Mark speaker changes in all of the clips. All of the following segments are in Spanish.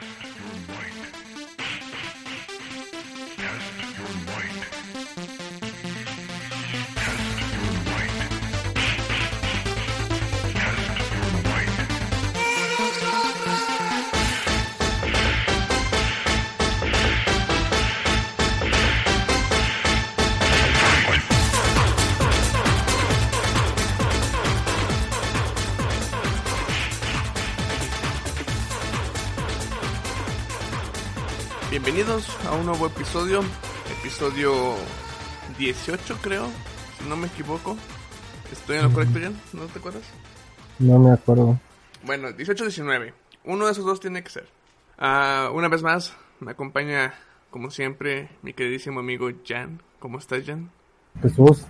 Speaker 1: Mastermind.
Speaker 2: Bienvenidos a un nuevo episodio, episodio 18 creo, si no me equivoco. ¿Estoy en lo correcto, Jan? ¿No te acuerdas?
Speaker 3: No me acuerdo.
Speaker 2: Bueno, 18-19. Uno de esos dos tiene que ser. Ah, una vez más, me acompaña, como siempre, mi queridísimo amigo Jan. ¿Cómo estás, Jan?
Speaker 3: Jesús,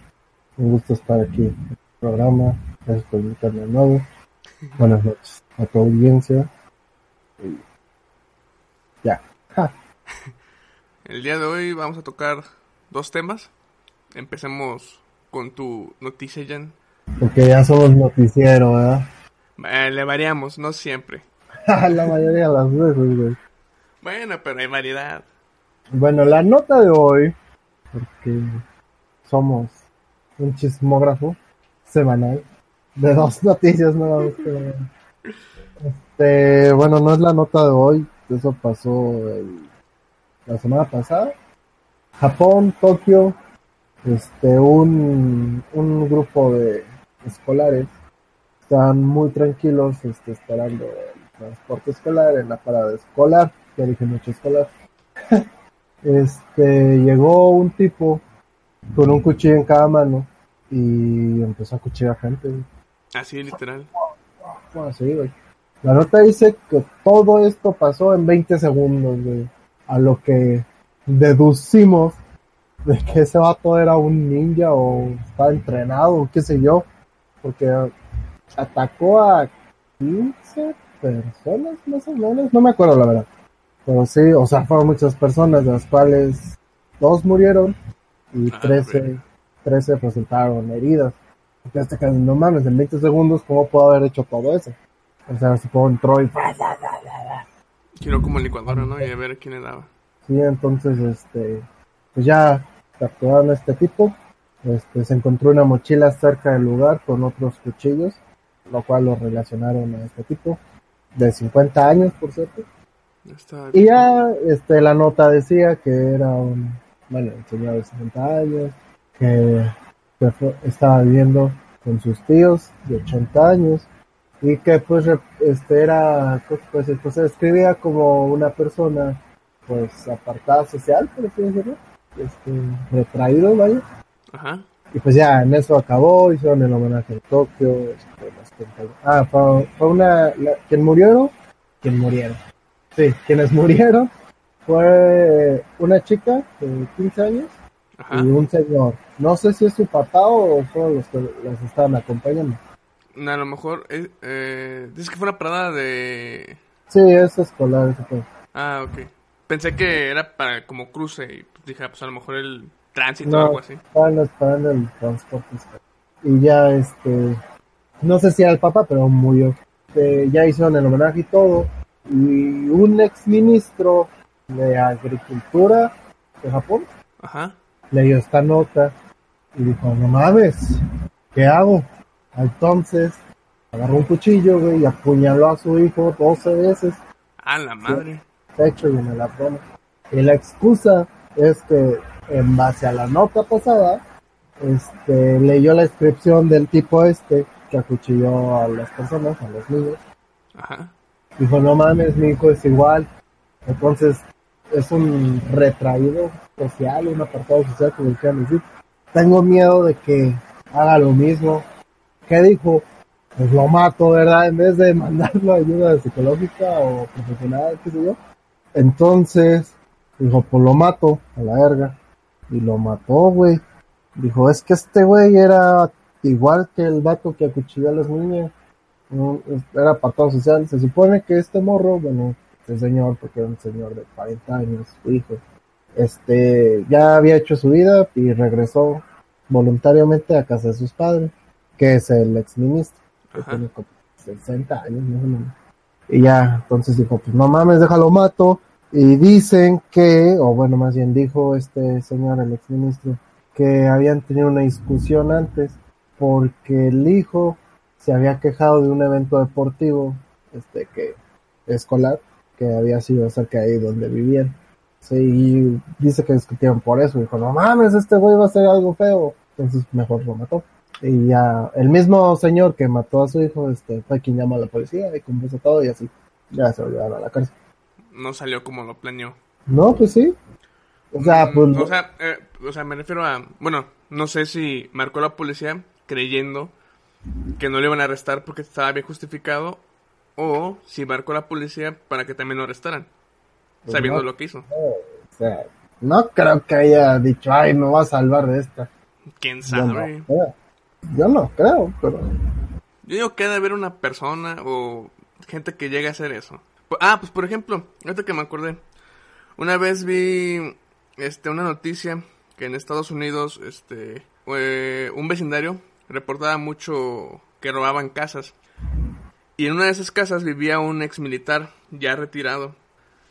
Speaker 3: un gusto estar aquí en el programa. Gracias por invitarme de nuevo. Buenas noches a tu audiencia. Y ya. Ja.
Speaker 2: El día de hoy vamos a tocar dos temas. Empecemos con tu noticia, Jan.
Speaker 3: Porque ya somos noticiero, ¿verdad?
Speaker 2: Eh, le variamos, no siempre.
Speaker 3: La mayoría de las veces, güey.
Speaker 2: Bueno, pero hay variedad.
Speaker 3: Bueno, la nota de hoy, porque somos un chismógrafo semanal de dos noticias nuevas. que- Este, bueno, no es la nota de hoy, eso pasó el- la semana pasada. Japón, Tokio, este, un, un grupo de escolares están muy tranquilos, este, esperando el transporte escolar en la parada escolar, ya dije mucho escolar. este, llegó un tipo con un cuchillo en cada mano y empezó a cuchillar gente.
Speaker 2: Así, literal.
Speaker 3: Bueno, sí, güey. La nota dice que todo esto pasó en 20 segundos, güey. A lo que deducimos de que ese vato era un ninja o estaba entrenado o qué sé yo. Porque atacó a 15 personas más o menos. No me acuerdo la verdad. Pero sí, o sea, fueron muchas personas, de las cuales dos murieron y
Speaker 2: Ah,
Speaker 3: 13,
Speaker 2: güey.
Speaker 3: 13 resultaron heridas. Porque hasta que no mames, en 20 segundos, ¿cómo puedo haber hecho todo eso? O sea, supongo entró y
Speaker 2: Quiero como licuadora, ¿no? Y a ver quién le daba.
Speaker 3: sí, entonces, este, pues ya capturaron a este tipo. Este, se encontró una mochila cerca del lugar con otros cuchillos, lo cual lo relacionaron a este tipo, de 50 años, por cierto.
Speaker 2: Está.
Speaker 3: Y ya, este, la nota decía que era un, bueno, un señor de 60 años, que, que fue- estaba viviendo con sus tíos de 80 años, y que pues, este, era, pues, pues, se describía como una persona, pues, apartada social, por así decirlo, este, retraído, vaya.
Speaker 2: Ajá.
Speaker 3: Y pues ya, en eso acabó, hicieron el homenaje en Tokio, este, las ah, fue, fue una, la- quien murieron, quien murieron, sí, quienes murieron fue una chica de 15 años
Speaker 2: Ajá.
Speaker 3: y un señor, no sé si es su papá o fueron los que los estaban acompañando,
Speaker 2: A lo mejor. Eh, eh, dice que fue una parada de.
Speaker 3: sí, es escolar, fue.
Speaker 2: Ah, ok. Pensé que era para como cruce y pues, dije, ah, pues a lo mejor el tránsito o algo así.
Speaker 3: estaban esperando el transporte y ya este, no sé si era el papá, pero murió, Este, ya hicieron el homenaje y todo, y un ex ministro de agricultura de Japón
Speaker 2: Ajá.
Speaker 3: leyó esta nota y dijo, no mames, ¿qué hago? Entonces agarró un cuchillo, güey, y apuñaló a su hijo 12 veces,
Speaker 2: A la madre.
Speaker 3: pecho y en el abdomen. Y la excusa es que en base a la nota pasada, este, leyó la descripción del tipo este que acuchilló a las personas, a los niños.
Speaker 2: Ajá.
Speaker 3: Dijo, no mames, mi hijo es igual. Entonces, es un retraído social, un apartado social, como decir. Tengo miedo de que haga lo mismo. ¿Qué dijo? Pues lo mato, ¿verdad? En vez de mandarlo ayuda psicológica o profesional, qué sé yo. Entonces, dijo, pues lo mato, a la verga. Y lo mató, güey. Dijo, es que este güey era igual que el vato que acuchilló a las niñas. No, era apartado social. Se supone que este morro, bueno, este señor, porque era un señor de 40 años, su hijo, este, ya había hecho su vida y regresó voluntariamente a casa de sus padres, que es el exministro, que
Speaker 2: Ajá.
Speaker 3: tiene como 60 años más o menos. Y ya, entonces dijo, pues no mames, déjalo mato. Y dicen que, o bueno, más bien dijo este señor, el exministro, que habían tenido una discusión antes porque el hijo se había quejado de un evento deportivo, este que escolar, que había sido cerca de ahí donde vivían. Sí, y dice que discutieron por eso. Dijo, no mames, este güey va a hacer algo feo. Entonces mejor lo mató. Y ya, el mismo señor que mató a su hijo, este, fue quien llamó a la policía y conversó todo y así. Ya se lo llevaron a la cárcel.
Speaker 2: No salió como lo planeó.
Speaker 3: No, pues sí. O sea,
Speaker 2: Mm,
Speaker 3: pues,
Speaker 2: o sea, eh, o sea, me refiero a, bueno, no sé si marcó la policía creyendo que no le iban a arrestar porque estaba bien justificado o si marcó la policía para que también lo arrestaran,
Speaker 3: Pues
Speaker 2: sabiendo
Speaker 3: no.
Speaker 2: lo que hizo.
Speaker 3: o sea, no creo que haya dicho, ay, me va a salvar de esta.
Speaker 2: ¿Quién
Speaker 3: no
Speaker 2: sabe?
Speaker 3: Yo no creo, pero
Speaker 2: Yo digo que ha de haber una persona o gente que llegue a hacer eso. Ah, pues por ejemplo, ahorita que me acordé. Una vez vi este una noticia que en Estados Unidos este un vecindario reportaba mucho que robaban casas. Y en una de esas casas vivía un ex militar ya retirado.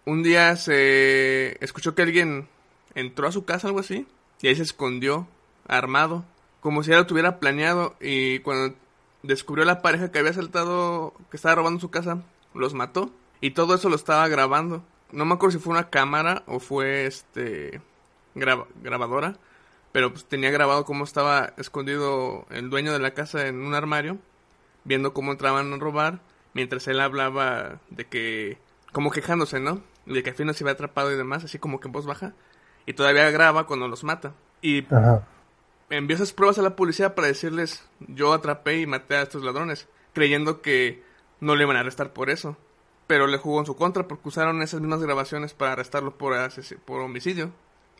Speaker 2: Un día se escuchó que alguien entró a su casa, algo así, y ahí se escondió, armado, como si ya lo tuviera planeado. Y cuando descubrió la pareja que había saltado, que estaba robando su casa, los mató. Y todo eso lo estaba grabando. No me acuerdo si fue una cámara o fue este graba- grabadora, pero pues tenía grabado cómo estaba escondido el dueño de la casa en un armario, viendo cómo entraban a robar, mientras él hablaba de que, como quejándose, ¿no? De que al final se había atrapado y demás, así como que en voz baja. Y todavía graba cuando los mata. Y
Speaker 3: ajá.
Speaker 2: Envió esas pruebas a la policía para decirles yo atrapé y maté a estos ladrones, creyendo que no le iban a arrestar por eso. Pero le jugó en su contra porque usaron esas mismas grabaciones para arrestarlo por, por homicidio.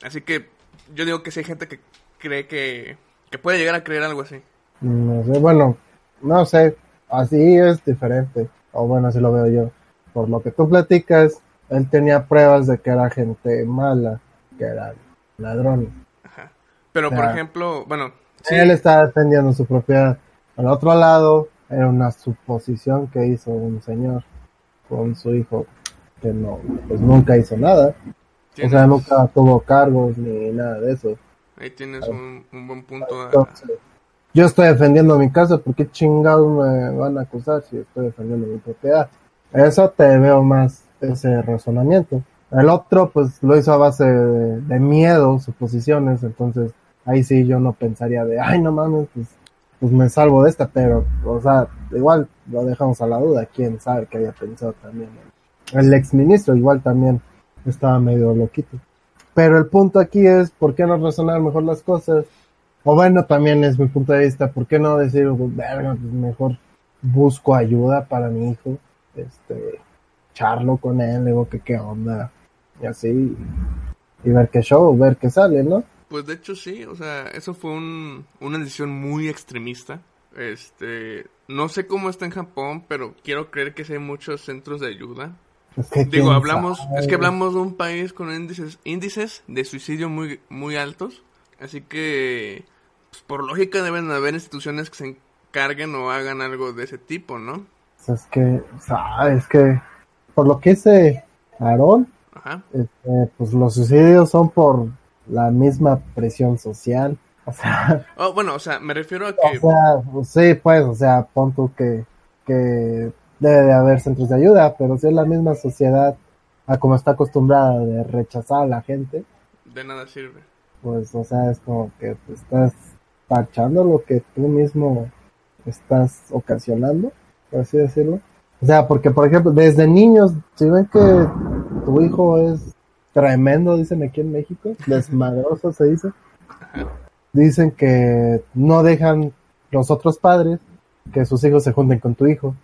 Speaker 2: Así que yo digo que si hay gente que cree que, que puede llegar a creer algo así.
Speaker 3: No sé, bueno, no sé, así es diferente, o bueno, así lo veo yo. Por lo que tú platicas, él tenía pruebas de que era gente mala, que eran ladrones.
Speaker 2: Pero por ejemplo, bueno, sí,
Speaker 3: Él está defendiendo su propiedad. Al otro lado, era una suposición que hizo un señor con su hijo, que no, pues nunca hizo nada. O sea, nunca tuvo cargos ni nada de eso.
Speaker 2: ahí tienes un, un buen punto. a-
Speaker 3: Entonces, yo estoy defendiendo mi casa, ¿por qué chingados me van a acusar si estoy defendiendo mi propiedad? Eso te veo más ese razonamiento. El otro, pues lo hizo a base de, de miedo, suposiciones, entonces ahí sí yo no pensaría de, ay, no mames, pues, pues me salvo de esta, pero, o sea, igual lo dejamos a la duda, quién sabe que haya pensado también. El exministro igual también estaba medio loquito. Pero el punto aquí es, ¿por qué no razonar mejor las cosas? O bueno, también es mi punto de vista, ¿por qué no decir, verga, pues mejor busco ayuda para mi hijo, este, charlo con él, digo que qué onda, y así, y ver qué show, ver qué sale, ¿no?
Speaker 2: Pues de hecho sí, o sea, eso fue un- una decisión muy extremista. Este, no sé cómo está en Japón, pero quiero creer que sí hay muchos centros de ayuda.
Speaker 3: Es que
Speaker 2: Digo, hablamos,
Speaker 3: sabe.
Speaker 2: es que hablamos de un país con índices, índices de suicidio muy, muy altos, así que, pues, por lógica deben haber instituciones que se encarguen o hagan algo de ese tipo, ¿no?
Speaker 3: Es que, o sea, es que, por lo que dice Aarón, este, pues los suicidios son por la misma presión social, o sea,
Speaker 2: Oh, bueno, o sea, me refiero a
Speaker 3: O
Speaker 2: que,
Speaker 3: sea, pues sí, pues, o sea, pon tú que, que debe de haber centros de ayuda, pero si es la misma sociedad a como está acostumbrada de rechazar a la gente,
Speaker 2: de nada sirve.
Speaker 3: pues, o sea, es como que te estás parchando lo que tú mismo estás ocasionando, por así decirlo. O sea, porque, por ejemplo, desde niños, si ven que tu hijo es tremendo, dicen aquí en México, desmadroso se dice, dicen que no dejan los otros padres que sus hijos se junten con tu hijo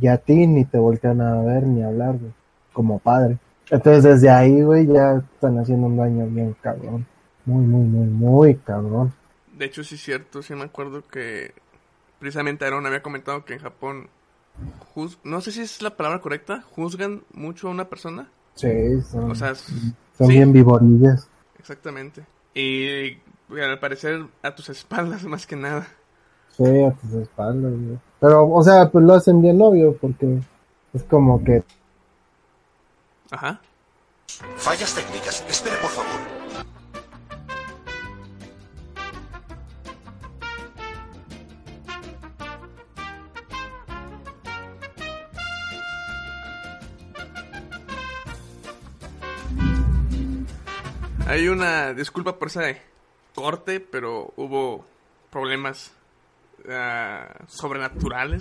Speaker 3: y a ti ni te voltean a ver ni a hablar, güey, como padre. Entonces desde ahí, güey, ya están haciendo un daño bien cabrón. Muy, muy, muy, muy cabrón.
Speaker 2: De hecho, sí es cierto, sí me acuerdo que precisamente Aaron había comentado que en Japón, juz- no sé si es la palabra correcta, juzgan mucho a una persona.
Speaker 3: Sí, son,
Speaker 2: O sea,
Speaker 3: son
Speaker 2: sí.
Speaker 3: bien vivorillas.
Speaker 2: exactamente. Y al parecer a tus espaldas más que nada.
Speaker 3: Sí, a tus espaldas, güey. Pero, o sea, pues lo hacen bien obvio porque Es como que
Speaker 2: Ajá.
Speaker 4: Fallas técnicas. Espere, por favor.
Speaker 2: Hay una disculpa por ese corte, pero hubo problemas ah, sobrenaturales.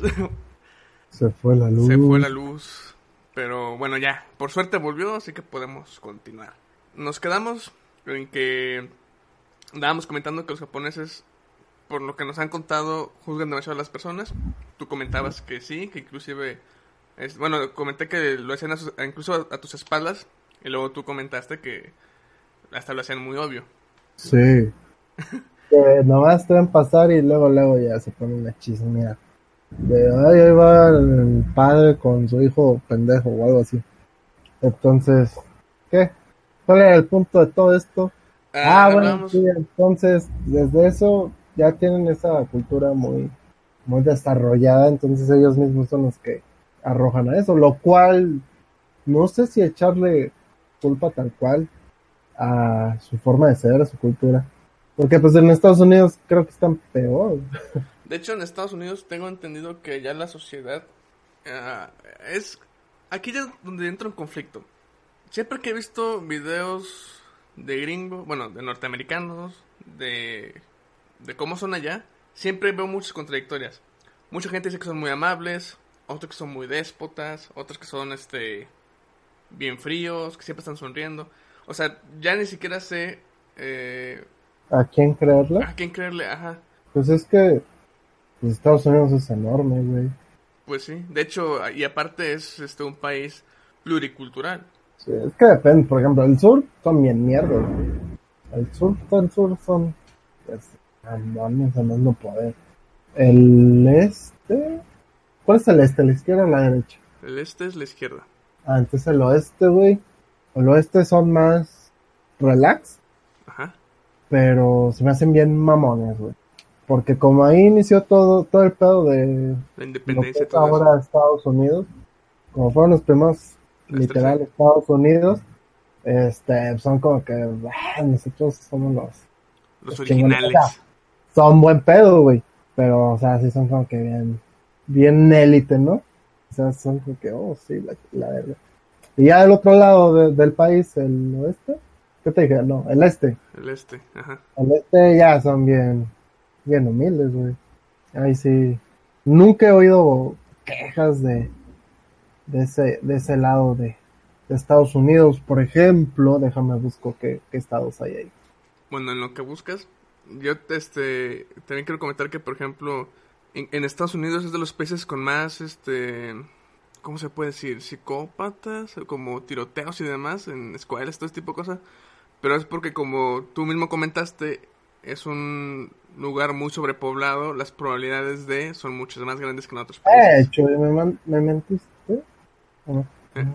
Speaker 3: se fue la luz.
Speaker 2: Se fue la luz. Pero bueno, ya. Por suerte volvió, así que podemos continuar. Nos quedamos en que estábamos comentando que los japoneses, por lo que nos han contado, juzgan demasiado a las personas. Tú comentabas que sí, que inclusive... Es, bueno, comenté que lo hacían a sus- incluso a, a tus espaldas. Y luego tú comentaste que hasta lo hacían muy obvio.
Speaker 3: Sí. que nomás te ven pasar y luego, luego ya se pone una chismear. De, ay, ahí va el padre con su hijo pendejo o algo así. Entonces, ¿qué? ¿Cuál era el punto de todo esto? Ah, bueno,
Speaker 2: hablábamos-
Speaker 3: sí, entonces, desde eso ya tienen esa cultura muy, muy desarrollada, entonces ellos mismos son los que arrojan a eso, lo cual no sé si echarle culpa tal cual a su forma de ser, a su cultura. Porque pues en Estados Unidos creo que están peor.
Speaker 2: De hecho, en Estados Unidos tengo entendido que ya la sociedad ah, es... Aquí ya donde entra un conflicto. Siempre que he visto videos de gringos, bueno, de norteamericanos, de, de cómo son allá, siempre veo muchas contradictorias. Mucha gente dice que son muy amables, otros que son muy déspotas, otros que son este bien fríos, que siempre están sonriendo. O sea, ya ni siquiera sé eh,
Speaker 3: ¿A quién creerle?
Speaker 2: a quién creerle, ajá.
Speaker 3: Pues es que pues, Estados Unidos es enorme, güey.
Speaker 2: Pues sí, de hecho, y aparte es este un país pluricultural.
Speaker 3: Sí, es que depende, por ejemplo, el sur son bien mierda, güey. El sur, el sur son. Pues, mamones, a más no poder. El este. ¿Cuál es el este? ¿La izquierda o la derecha?
Speaker 2: El este es la izquierda.
Speaker 3: Ah, entonces el oeste, güey. El oeste son más relax,
Speaker 2: Ajá.
Speaker 3: pero se me hacen bien mamones, güey. Porque como ahí inició todo, todo el pedo de
Speaker 2: La
Speaker 3: lo que
Speaker 2: independencia todo eso.
Speaker 3: ahora Estados Unidos, como fueron los primeros literal Estados Unidos, este, son como que ah, nosotros somos los
Speaker 2: Los originales.
Speaker 3: son buen pedo, güey, pero o sea, sí son como que bien, bien élite, ¿no? O sea, son como que, oh, sí, la, la verga. Y ya del otro lado de- del país, el oeste, ¿qué te dije? No, el este.
Speaker 2: El este, ajá.
Speaker 3: El este ya son bien, bien humildes, güey. Ahí sí. Nunca he oído quejas de, de ese, de ese lado de, de Estados Unidos, por ejemplo. Déjame busco qué, qué estados hay ahí.
Speaker 2: Bueno, en lo que buscas, yo este también quiero comentar que, por ejemplo, en, en Estados Unidos es de los países con más, este, ¿cómo se puede decir? Psicópatas, como tiroteos y demás en escuelas, todo este tipo de cosas. Pero es porque, como tú mismo comentaste, es un lugar muy sobrepoblado, las probabilidades de son muchas más grandes que en otros
Speaker 3: Eh,
Speaker 2: países.
Speaker 3: Chuy, ¿me, man- me mentiste? ¿O no?
Speaker 2: Eh.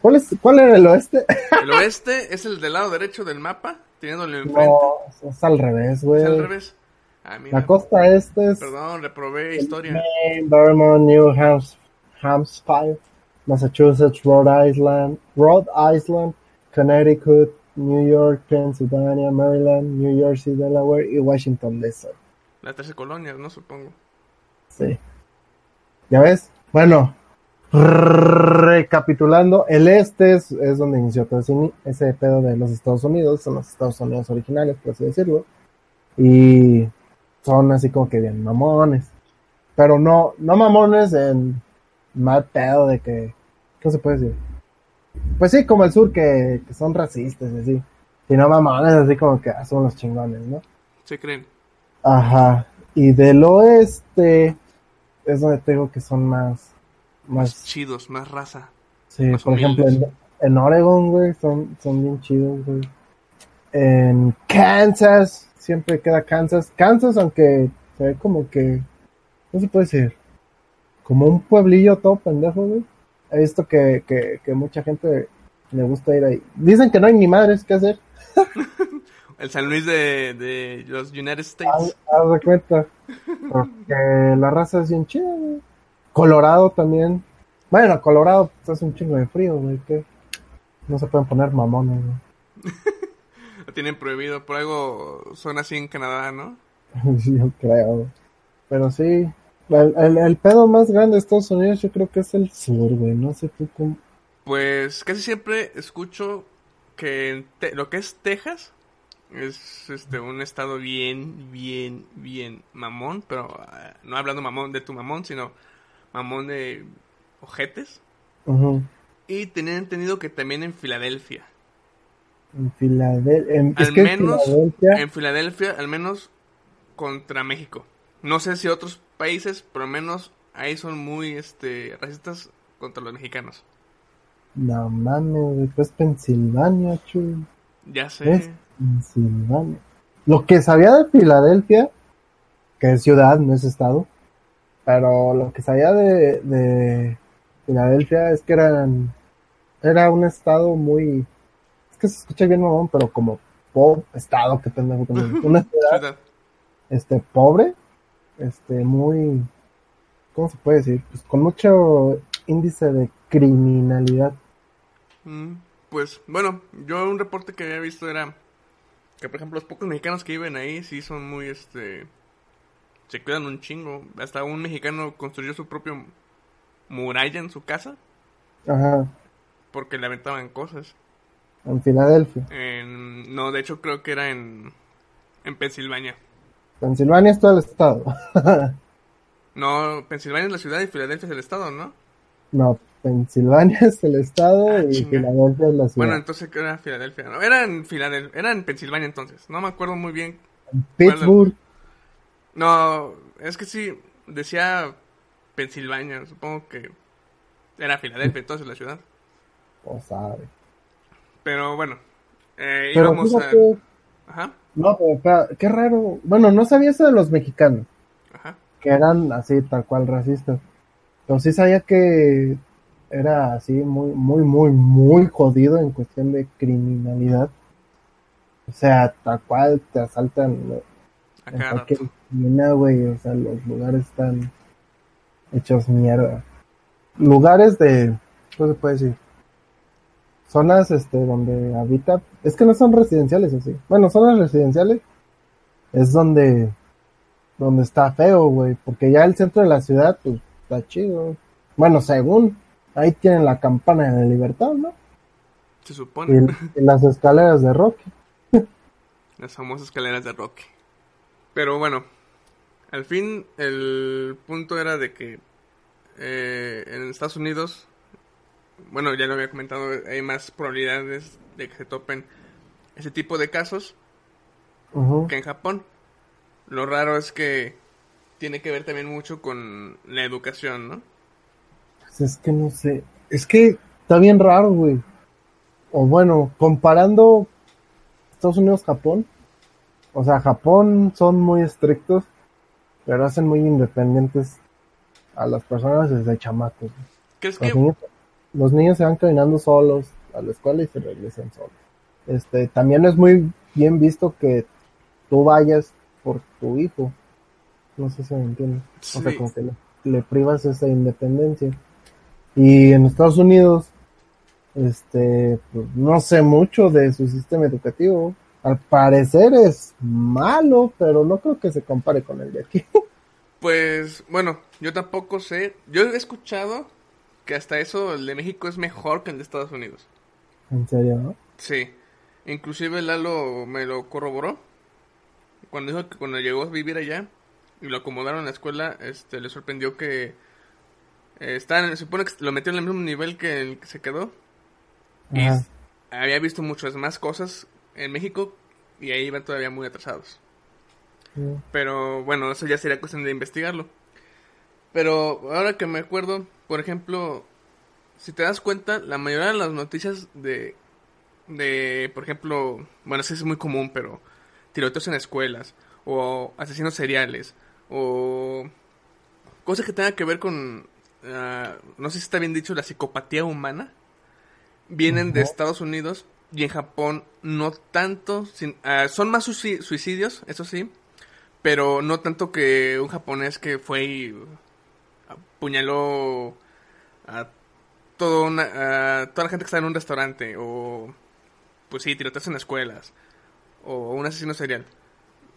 Speaker 3: ¿Cuál, es, ¿Cuál era el oeste?
Speaker 2: El oeste es el del lado derecho del mapa, teniéndolo enfrente.
Speaker 3: No, es al revés, güey.
Speaker 2: Es al revés. Ah, mira.
Speaker 3: La costa este es
Speaker 2: Perdón, reprobé historia.
Speaker 3: Maine, Vermont, New Hams- Hampshire, Massachusetts, Rhode Island, Rhode Island, Connecticut, New York, Pennsylvania, Maryland, New Jersey, Delaware y Washington DC.
Speaker 2: Las 13 colonias, ¿no? Supongo.
Speaker 3: Sí. ¿Ya ves? Bueno, recapitulando, el este es, es donde inició todo ese, ese pedo de los Estados Unidos, son los Estados Unidos originales, por así decirlo. Y son así como que bien mamones. Pero no, no mamones en mal pedo de que, ¿qué se puede decir? Pues sí, como el sur, que, que son racistas, y así. Sino mamones, así como que ah, son los chingones, ¿no?
Speaker 2: Se creen.
Speaker 3: Ajá. Y del oeste es donde te digo que son más, más,
Speaker 2: Chidos, más raza.
Speaker 3: sí,
Speaker 2: más
Speaker 3: por ejemplo, en, en Oregon, güey, son, son bien chidos, güey. En Kansas, siempre queda Kansas. Kansas, aunque se ve como que, no se puede decir, como un pueblillo todo pendejo, güey. He visto que, que, que mucha gente le gusta ir ahí. Dicen que no hay ni madres que hacer.
Speaker 2: El San Luis de, de los United States.
Speaker 3: haz de cuenta. Porque la raza es bien chida, güey. Colorado también. Bueno, Colorado pues, hace un chingo de frío, güey, que no se pueden poner mamones, güey.
Speaker 2: Lo tienen prohibido, por algo son así en Canadá, ¿no?
Speaker 3: Sí, yo creo. Pero sí, el, el, el pedo más grande de Estados Unidos yo creo que es el sur, güey. No sé tú cómo...
Speaker 2: Pues casi siempre escucho que en Te- lo que es Texas es este un estado bien, bien, bien mamón, pero ah, no hablando mamón de tu mamón, sino mamón de ojetes. Y tenía entendido que también en Filadelfia.
Speaker 3: En Filadelfia. en-
Speaker 2: al
Speaker 3: en
Speaker 2: menos
Speaker 3: Filadelfia.
Speaker 2: en Filadelfia, al menos contra México. No sé si otros países, pero al menos ahí son muy este racistas contra los mexicanos.
Speaker 3: No mames, después Pensilvania, chu.
Speaker 2: Ya sé.
Speaker 3: Es Pensilvania. Lo que sabía de Filadelfia, que es ciudad, no es estado, pero lo que sabía de, de Filadelfia es que eran, era un estado muy, es que se escucha bien mamón, pero como pop, estado, que pendejo también. Una Ciudad. este, pobre, este, muy, ¿cómo se puede decir? Pues con mucho índice de criminalidad.
Speaker 2: Mm, Pues bueno, yo un reporte que había visto era que por ejemplo los pocos mexicanos que viven ahí sí son muy este se cuidan un chingo. Hasta un mexicano construyó su propio muralla en su casa
Speaker 3: Ajá,
Speaker 2: porque le aventaban cosas.
Speaker 3: en Filadelfia.
Speaker 2: En, no, de hecho creo que era en en Pensilvania.
Speaker 3: Pensilvania es todo el estado.
Speaker 2: No, Pensilvania es la ciudad y Filadelfia es el estado, ¿no?
Speaker 3: No, Pensilvania es el estado
Speaker 2: Ah,
Speaker 3: y
Speaker 2: chinga.
Speaker 3: Filadelfia es la ciudad.
Speaker 2: Bueno, entonces ¿qué era Filadelfia, ¿no? Era en Filadelfia, era en Pensilvania entonces. No me acuerdo muy bien
Speaker 3: Pittsburgh,
Speaker 2: No, es que sí, decía Pensilvania, supongo que era Filadelfia entonces la ciudad.
Speaker 3: o sabe.
Speaker 2: Pero bueno, eh,
Speaker 3: Pero
Speaker 2: íbamos
Speaker 3: fíjate,
Speaker 2: a... Ajá,
Speaker 3: no, pero espera, qué raro. Bueno, no sabía eso de los mexicanos,
Speaker 2: ajá.
Speaker 3: que eran así, tal cual racistas. Pero sí sabía que era así muy, muy, muy, muy jodido en cuestión de criminalidad. O sea, tal cual te asaltan en cualquier esquina, güey. O sea, los lugares están hechos mierda. Lugares de, ¿cómo se puede decir? Zonas, este, donde habita, es que no son residenciales así. Bueno, zonas residenciales es donde, donde está feo, güey, porque ya el centro de la ciudad, pues, está chido. Bueno, según, ahí tienen la campana de la libertad, ¿no?
Speaker 2: se
Speaker 3: Y,
Speaker 2: supone
Speaker 3: y las escaleras de Rocky.
Speaker 2: las famosas escaleras de Rocky. Pero bueno, al fin el punto era de que eh, en Estados Unidos, bueno, ya lo había comentado, hay más probabilidades de que se topen ese tipo de casos que en Japón. Lo raro es que tiene que ver también mucho con la educación, ¿no?
Speaker 3: Pues es que no sé. Es que está bien raro, güey. O bueno, comparando Estados Unidos-Japón. O sea, Japón son muy estrictos, pero hacen muy independientes a las personas desde chamacos. güey.
Speaker 2: ¿Crees
Speaker 3: Los
Speaker 2: que
Speaker 3: los niños se van caminando solos a la escuela y se regresan solos. Este, también es muy bien visto que tú vayas por tu hijo. No sé si me entiendes. O sea, como que le, le privas esa independencia. Y en Estados Unidos, este, pues, no sé mucho de su sistema educativo. Al parecer es malo, pero no creo que se compare con el de aquí.
Speaker 2: Pues bueno, yo tampoco sé. Yo he escuchado que hasta eso el de México es mejor que el de Estados Unidos.
Speaker 3: en serio, ¿no?
Speaker 2: Sí. Inclusive Lalo me lo corroboró. Cuando dijo que cuando llegó a vivir allá y lo acomodaron en la escuela, este, le sorprendió que eh, se supone que lo metió en el mismo nivel que el que se quedó. Y
Speaker 3: Ajá.
Speaker 2: había visto muchas más cosas en México y ahí iban todavía muy atrasados.
Speaker 3: Sí.
Speaker 2: Pero bueno, eso ya sería cuestión de investigarlo. Pero ahora que me acuerdo, por ejemplo, si te das cuenta, la mayoría de las noticias de, de por ejemplo, bueno, eso es muy común, pero tiroteos en escuelas, o asesinos seriales, o cosas que tengan que ver con, ah, no sé si está bien dicho, la psicopatía humana, vienen de. Estados Unidos y en Japón no tanto, sin- ah, son más suici- suicidios, eso sí, pero no tanto que un japonés que fue y apuñaló a todo una, ah, toda la gente que está en un restaurante o pues sí, tiroteos en escuelas o un asesino serial.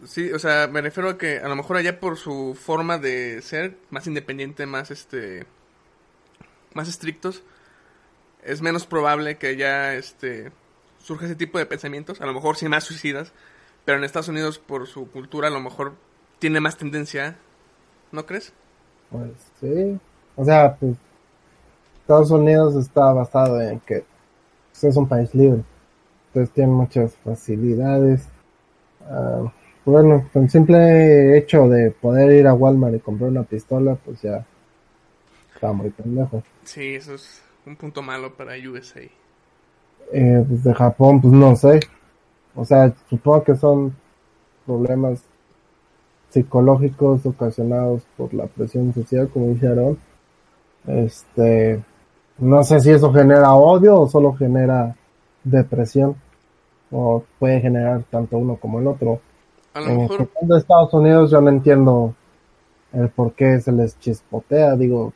Speaker 2: Sí, o sea, me refiero a que a lo mejor allá por su forma de ser más independiente, más este más estrictos, es menos probable que allá este surja ese tipo de pensamientos, a lo mejor sí más suicidas, pero en Estados Unidos por su cultura a lo mejor tiene más tendencia, ¿no crees?
Speaker 3: Pues sí. O sea, pues Estados Unidos está basado en que pues, es un país libre. Entonces tiene muchas facilidades. Ah, bueno, con simple hecho de poder ir a Walmart y comprar una pistola, pues ya está muy pendejo.
Speaker 2: Sí, eso es un punto malo para USA.
Speaker 3: Eh, pues de Japón, pues no sé. O sea, supongo que son problemas psicológicos ocasionados por la presión social, como dice Aaron. Este, no sé si eso genera odio o solo genera depresión. O puede generar tanto uno como el otro.
Speaker 2: A lo
Speaker 3: En
Speaker 2: mejor,
Speaker 3: de Estados Unidos yo no entiendo el por qué se les chispotea. Digo,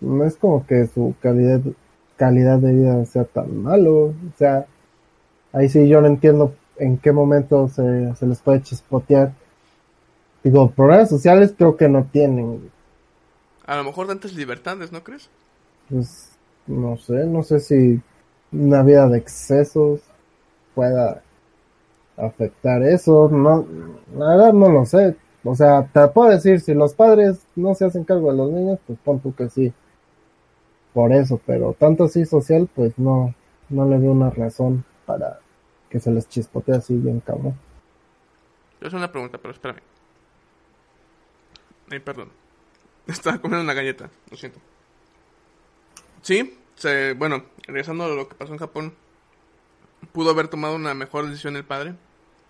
Speaker 3: no es como que su calidad, calidad de vida sea tan malo. O sea, ahí sí yo no entiendo en qué momento se, se les puede chispotear. Digo, problemas sociales creo que no tienen.
Speaker 2: a lo mejor tantas libertades, ¿no crees?
Speaker 3: Pues, no sé, no sé si una vida de excesos pueda afectar eso. No, la verdad no lo sé. O sea, te puedo decir, si los padres no se hacen cargo de los niños, pues pon tú que sí. Por eso, pero tanto así social, pues no, no le veo una razón para que se les chispotee así bien cabrón.
Speaker 2: Yo hacer una pregunta, pero espérame. Ay, perdón. Estaba comiendo una galleta, lo siento. Sí, se, bueno, regresando a lo que pasó en Japón, pudo haber tomado una mejor decisión el padre.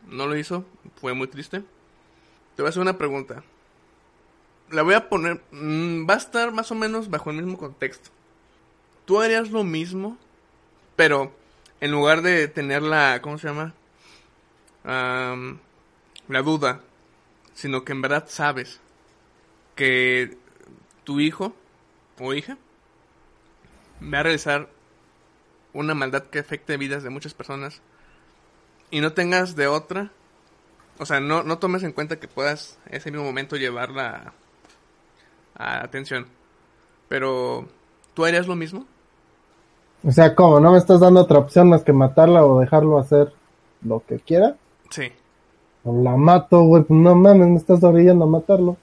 Speaker 2: No lo hizo, fue muy triste. Te voy a hacer una pregunta. La voy a poner, mm, va a estar más o menos bajo el mismo contexto. ¿Tú harías lo mismo? Pero en lugar de tener la, ¿cómo se llama? Am, la duda, sino que en verdad sabes que tu hijo o hija va a realizar una maldad que afecte vidas de muchas personas y no tengas de otra, o sea, no, no tomes en cuenta que puedas ese mismo momento llevarla a, a atención, pero ¿tú harías lo mismo?
Speaker 3: O sea, ¿cómo? ¿No me estás dando otra opción más que matarla o dejarlo hacer lo que quiera?
Speaker 2: Sí.
Speaker 3: O la mato, güey, pues no mames, me estás orillando a matarlo.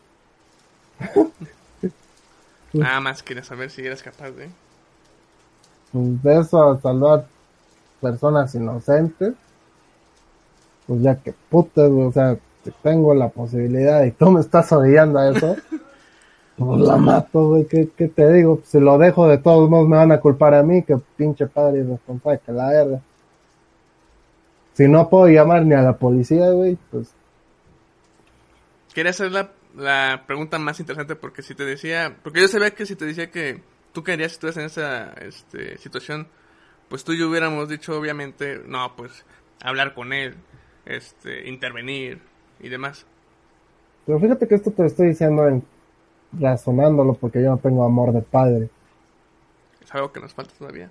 Speaker 2: Nada más quería saber si eres capaz de...
Speaker 3: Pues de eso a salvar personas inocentes, pues ya que puta, güey, o sea, si tengo la posibilidad y tú me estás orillando a eso, pues la mato, güey, ¿qué, qué te digo? Pues si lo dejo de todos modos me van a culpar a mí, que pinche padre irresponsable, que la verga. Si no puedo llamar ni a la policía, güey, pues
Speaker 2: Quería hacer la, la pregunta más interesante porque si te decía, porque yo sabía que si te decía que tú querías si estuvieras en esa este, situación, pues tú y yo hubiéramos dicho obviamente, no, pues hablar con él, este, intervenir y demás.
Speaker 3: Pero fíjate que esto te lo estoy diciendo en, razonándolo porque yo no tengo amor de padre.
Speaker 2: Es algo que nos falta todavía.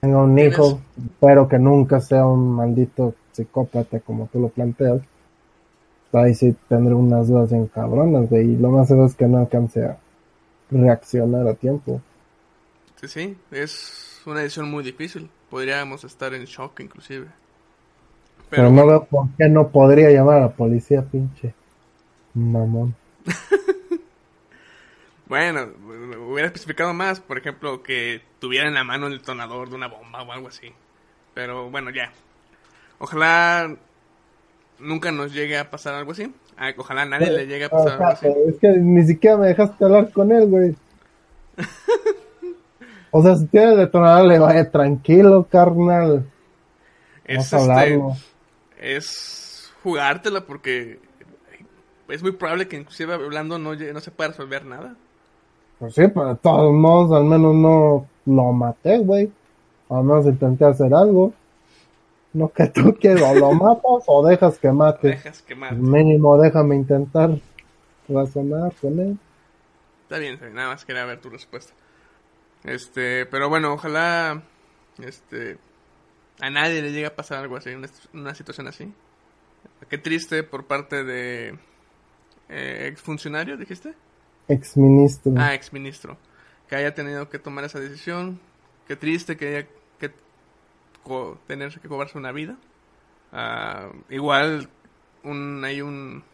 Speaker 3: Tengo un hijo, espero que nunca sea un maldito psicópata como tú lo planteas. Ahí sí tendré unas dudas bien cabronas, güey, y lo más seguro es que no alcance a reaccionar a tiempo.
Speaker 2: Sí, sí, es una decisión muy difícil. Podríamos estar en shock inclusive.
Speaker 3: Pero,
Speaker 2: Pero,
Speaker 3: no veo por qué no podría llamar a la policía, pinche mamón.
Speaker 2: bueno, hubiera especificado más, por ejemplo, que tuviera en la mano el detonador de una bomba o algo así. Pero bueno, ya. Ojalá nunca nos llegue a pasar algo así. Ah, Ojalá a nadie le llegue a pasar algo así.
Speaker 3: es que ni siquiera me dejaste hablar con él, güey. O sea, si tiene detonador, le vaya tranquilo, carnal.
Speaker 2: Es, este, es jugártela porque es muy probable que inclusive hablando no, no se pueda resolver nada.
Speaker 3: Pues sí, pero de todos modos, al menos no lo maté, güey. Al menos intenté hacer algo. No que tú quieras, lo matas o dejas que mate.
Speaker 2: Dejas que mate.
Speaker 3: Mínimo déjame intentar razonar con él.
Speaker 2: Está bien, está bien, nada más quería ver tu respuesta. Este, pero bueno, ojalá este a nadie le llegue a pasar algo así, una, una situación así. Qué triste por parte de eh, exfuncionario, dijiste?
Speaker 3: Exministro.
Speaker 2: Ah, exministro. Que haya tenido que tomar esa decisión. Qué triste que haya co- tener que cobrarse una vida. Ah, igual un, hay un,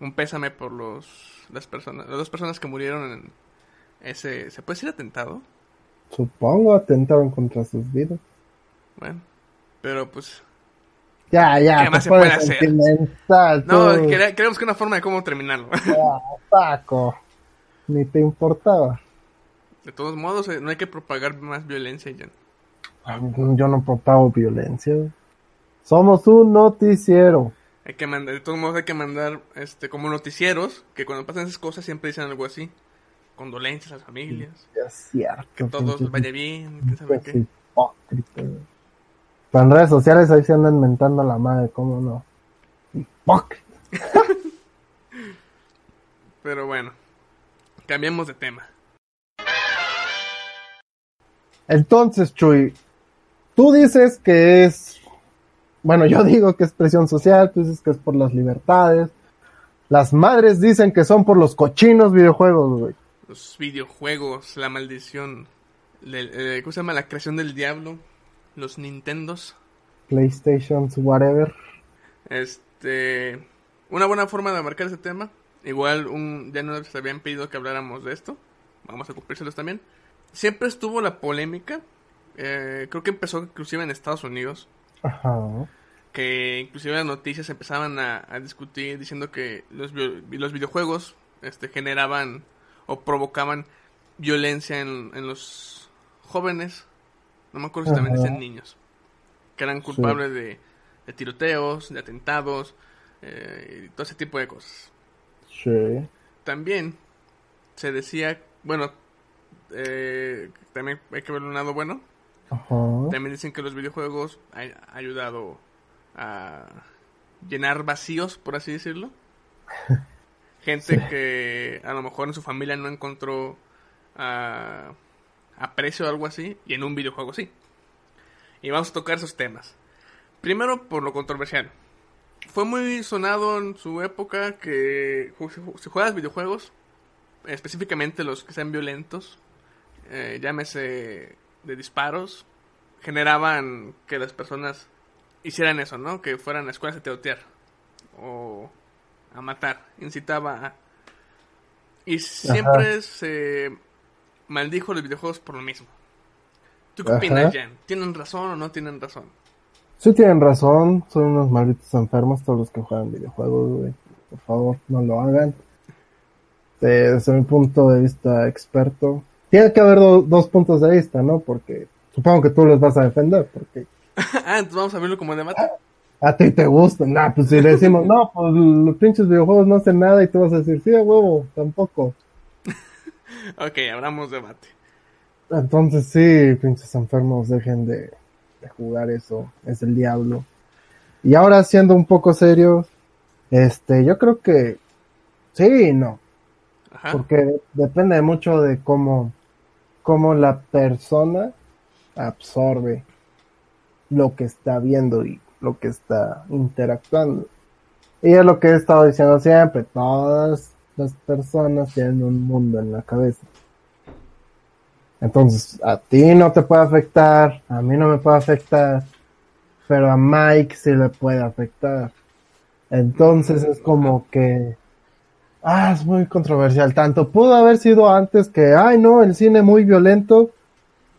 Speaker 2: un pésame por los las personas, las dos personas que murieron en ese, ¿se puede decir atentado?
Speaker 3: Supongo atentaron contra sus vidas.
Speaker 2: Bueno, pero pues
Speaker 3: Ya, ya,
Speaker 2: ¿Qué más se puede hacer? no, queremos que una forma de cómo terminarlo.
Speaker 3: Ya, Paco. Ni te importaba.
Speaker 2: De todos modos, eh, no hay que propagar más violencia ya.
Speaker 3: Yo no propago violencia. Somos un noticiero.
Speaker 2: Hay que mandar, de todos modos hay que mandar este como noticieros que cuando pasan esas cosas siempre dicen algo así. Condolencias a las familias,
Speaker 3: Es cierto.
Speaker 2: que todo
Speaker 3: pinches
Speaker 2: vaya bien, que sabe qué.
Speaker 3: hipócrita. Pero en redes sociales ahí se andan mentando a la madre, ¿cómo no? Hipócrita.
Speaker 2: Pero bueno, cambiemos de tema.
Speaker 3: Entonces, Chuy, tú dices que es, bueno, yo digo que es presión social, tú dices que es por las libertades. Las madres dicen que son por los cochinos videojuegos, güey.
Speaker 2: Los videojuegos, la maldición, eh, ¿cómo se llama? La creación del diablo, los Nintendos.
Speaker 3: PlayStations, whatever.
Speaker 2: Este, una buena forma de abarcar ese tema. Igual un, ya nos habían pedido que habláramos de esto. Vamos a cumplírselos también. Siempre estuvo la polémica. Eh, creo que empezó inclusive en Estados Unidos.
Speaker 3: Ajá.
Speaker 2: Que inclusive las noticias empezaban a, a discutir diciendo que los, los videojuegos este, generaban o provocaban violencia en, en los jóvenes. No me acuerdo si también dicen niños. Que eran culpables de, de tiroteos, de atentados, eh, y todo ese tipo de cosas.
Speaker 3: Sí.
Speaker 2: También se decía, bueno, eh, también hay que ver un lado bueno.
Speaker 3: Ajá.
Speaker 2: También dicen que los videojuegos han ayudado a llenar vacíos, por así decirlo. Gente que a lo mejor en su familia no encontró ah, aprecio o algo así, y en un videojuego sí. Y vamos a tocar esos temas. Primero, por lo controversial. Fue muy sonado en su época que si juegas videojuegos, específicamente los que sean violentos, eh, llámese de disparos, generaban que las personas hicieran eso, ¿no? Que fueran a escuelas a tirotear o a matar, incitaba a... Y siempre se maldijo los videojuegos por lo mismo. ¿Tú qué
Speaker 3: Ajá.
Speaker 2: opinas, Jan? ¿Tienen razón o no tienen razón?
Speaker 3: Sí tienen razón, son unos malditos enfermos todos los que juegan videojuegos, güey. Por favor, no lo hagan. Desde mi punto de vista experto, tiene que haber do- dos puntos de vista, ¿no? Porque supongo que tú los vas a defender, porque
Speaker 2: ah, entonces vamos a verlo como debate.
Speaker 3: a ti te gustan. Nah, pues si le decimos, no, pues los pinches videojuegos no hacen nada y tú vas a decir, sí, a huevo, tampoco.
Speaker 2: Ok, abramos debate.
Speaker 3: Entonces sí, pinches enfermos, dejen de, de jugar eso, es el diablo. Y ahora siendo un poco serios, este, yo creo que sí y no,
Speaker 2: Ajá.
Speaker 3: porque depende mucho de cómo, cómo la persona absorbe lo que está viendo y lo que está interactuando. Y es lo que he estado diciendo siempre, todas las personas tienen un mundo en la cabeza. Entonces, a ti no te puede afectar, a mí no me puede afectar, pero a Mike sí le puede afectar. Entonces es como que, ah, es muy controversial. Tanto pudo haber sido antes que, ay, no, el cine muy violento,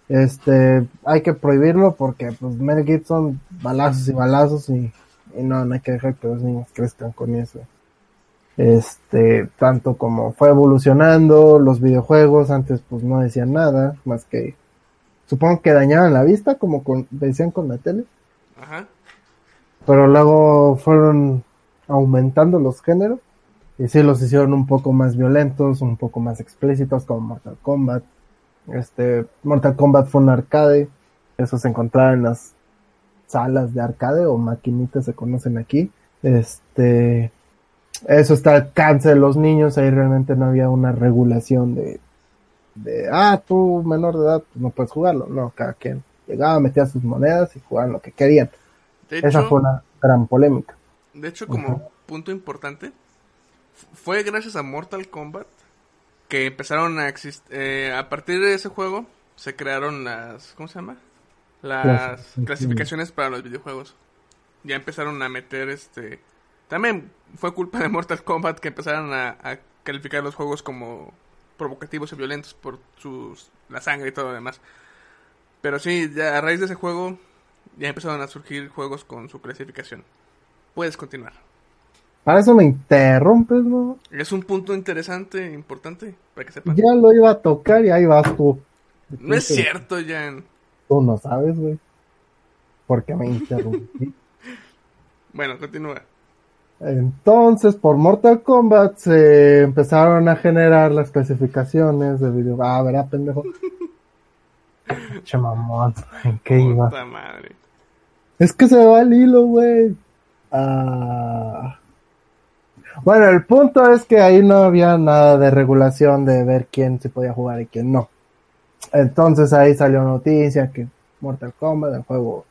Speaker 3: este, hay que prohibirlo porque, pues, Mel Gibson, balazos y balazos y, y no, no hay que dejar que los niños crezcan con eso este tanto como fue evolucionando los videojuegos antes pues no decían nada más que supongo que dañaban la vista como con, decían con la tele
Speaker 2: Ajá.
Speaker 3: pero luego fueron aumentando los géneros y sí los hicieron un poco más violentos un poco más explícitos como Mortal Kombat este Mortal Kombat fue un arcade eso se encontraba en las salas de arcade o maquinitas se conocen aquí este eso está al alcance de los niños, ahí realmente no había una regulación de, de, ah, tú menor de edad no puedes jugarlo. No, cada quien llegaba, metía sus monedas y jugaban lo que querían.
Speaker 2: De
Speaker 3: Esa
Speaker 2: hecho,
Speaker 3: fue una gran polémica.
Speaker 2: de hecho, como punto importante, fue gracias a Mortal Kombat que empezaron a existir. a partir de ese juego se crearon las. ¿Cómo se llama? Las
Speaker 3: Clasificaciones.
Speaker 2: clasificaciones para los videojuegos. Ya empezaron a meter este. También fue culpa de Mortal Kombat que empezaron a, a calificar los juegos como provocativos y violentos por sus la sangre y todo lo demás. Pero sí, ya a raíz de ese juego ya empezaron a surgir juegos con su clasificación. Puedes continuar.
Speaker 3: Para eso me interrumpes, ¿no?
Speaker 2: Es un punto interesante, importante, para que sepan.
Speaker 3: Ya lo iba a tocar y ahí vas tú.
Speaker 2: No es cierto, Jan.
Speaker 3: Tú no sabes, güey. Porque me interrumpí.
Speaker 2: Bueno, continúa.
Speaker 3: Entonces, por Mortal Kombat se empezaron a generar las clasificaciones de video. Ah, ¿verdad, pendejo? Che mamón, ¿en qué iba?
Speaker 2: Puta madre.
Speaker 3: Es que se va el hilo, güey. Ah. Bueno, el punto es que ahí no había nada de regulación de ver quién se podía jugar y quién no. Entonces ahí salió noticia que Mortal Kombat, el juego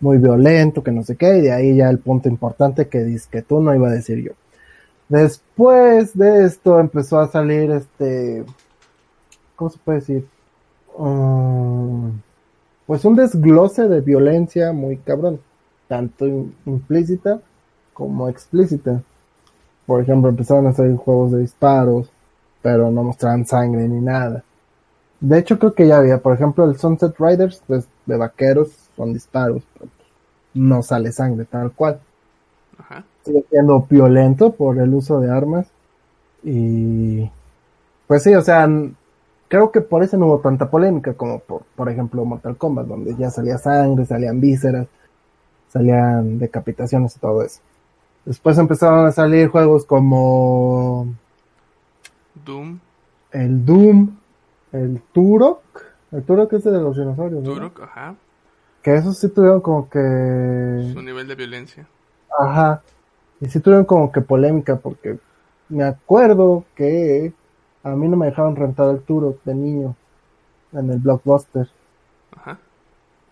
Speaker 3: muy violento, que no sé qué, y de ahí ya el punto importante que dices que tú no iba a decir yo. Después de esto empezó a salir este, ¿cómo se puede decir? Mm, pues un desglose de violencia muy cabrón, tanto implícita como explícita. Por ejemplo, empezaron a salir juegos de disparos, pero no mostraban sangre ni nada. De hecho, creo que ya había, por ejemplo, el Sunset Riders, pues de vaqueros, son disparos, pero pues, no sale sangre tal cual.
Speaker 2: Ajá.
Speaker 3: Sigue siendo violento por el uso de armas. Y pues sí, o sea, creo que por eso no hubo tanta polémica como por, por ejemplo, Mortal Kombat, donde ya salía sangre, salían vísceras, salían decapitaciones y todo eso. Después empezaron a salir juegos como
Speaker 2: Doom,
Speaker 3: el Doom, el Turok, el Turok es de los dinosaurios, ¿no?
Speaker 2: Turok, ajá.
Speaker 3: Que esos sí tuvieron como que...
Speaker 2: Su nivel de violencia.
Speaker 3: Ajá. Y sí tuvieron como que polémica porque me acuerdo que a mí no me dejaron rentar el Turok de niño en el Blockbuster.
Speaker 2: Ajá.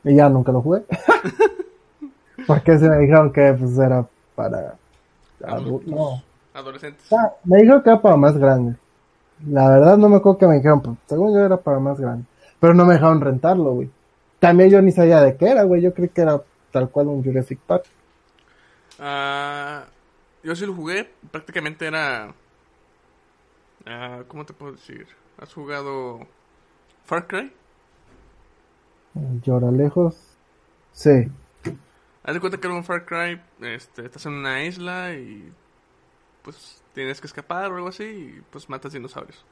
Speaker 3: Y ya nunca lo jugué. porque se me dijeron que pues era para...
Speaker 2: Adultos.
Speaker 3: No.
Speaker 2: Adolescentes.
Speaker 3: Ah, me dijeron que era para más grandes. La verdad no me acuerdo que me dijeron, pues, según yo era para más grande. Pero no me dejaron rentarlo, güey. También yo ni sabía de qué era, güey. Yo creí que era tal cual un Jurassic Park.
Speaker 2: Ah, yo sí lo jugué, prácticamente era... ah, ¿Cómo te puedo decir? ¿Has jugado Far Cry?
Speaker 3: Llora lejos. Sí.
Speaker 2: Haz de cuenta que era un Far Cry, este, estás en una isla y pues tienes que escapar o algo así y pues matas dinosaurios.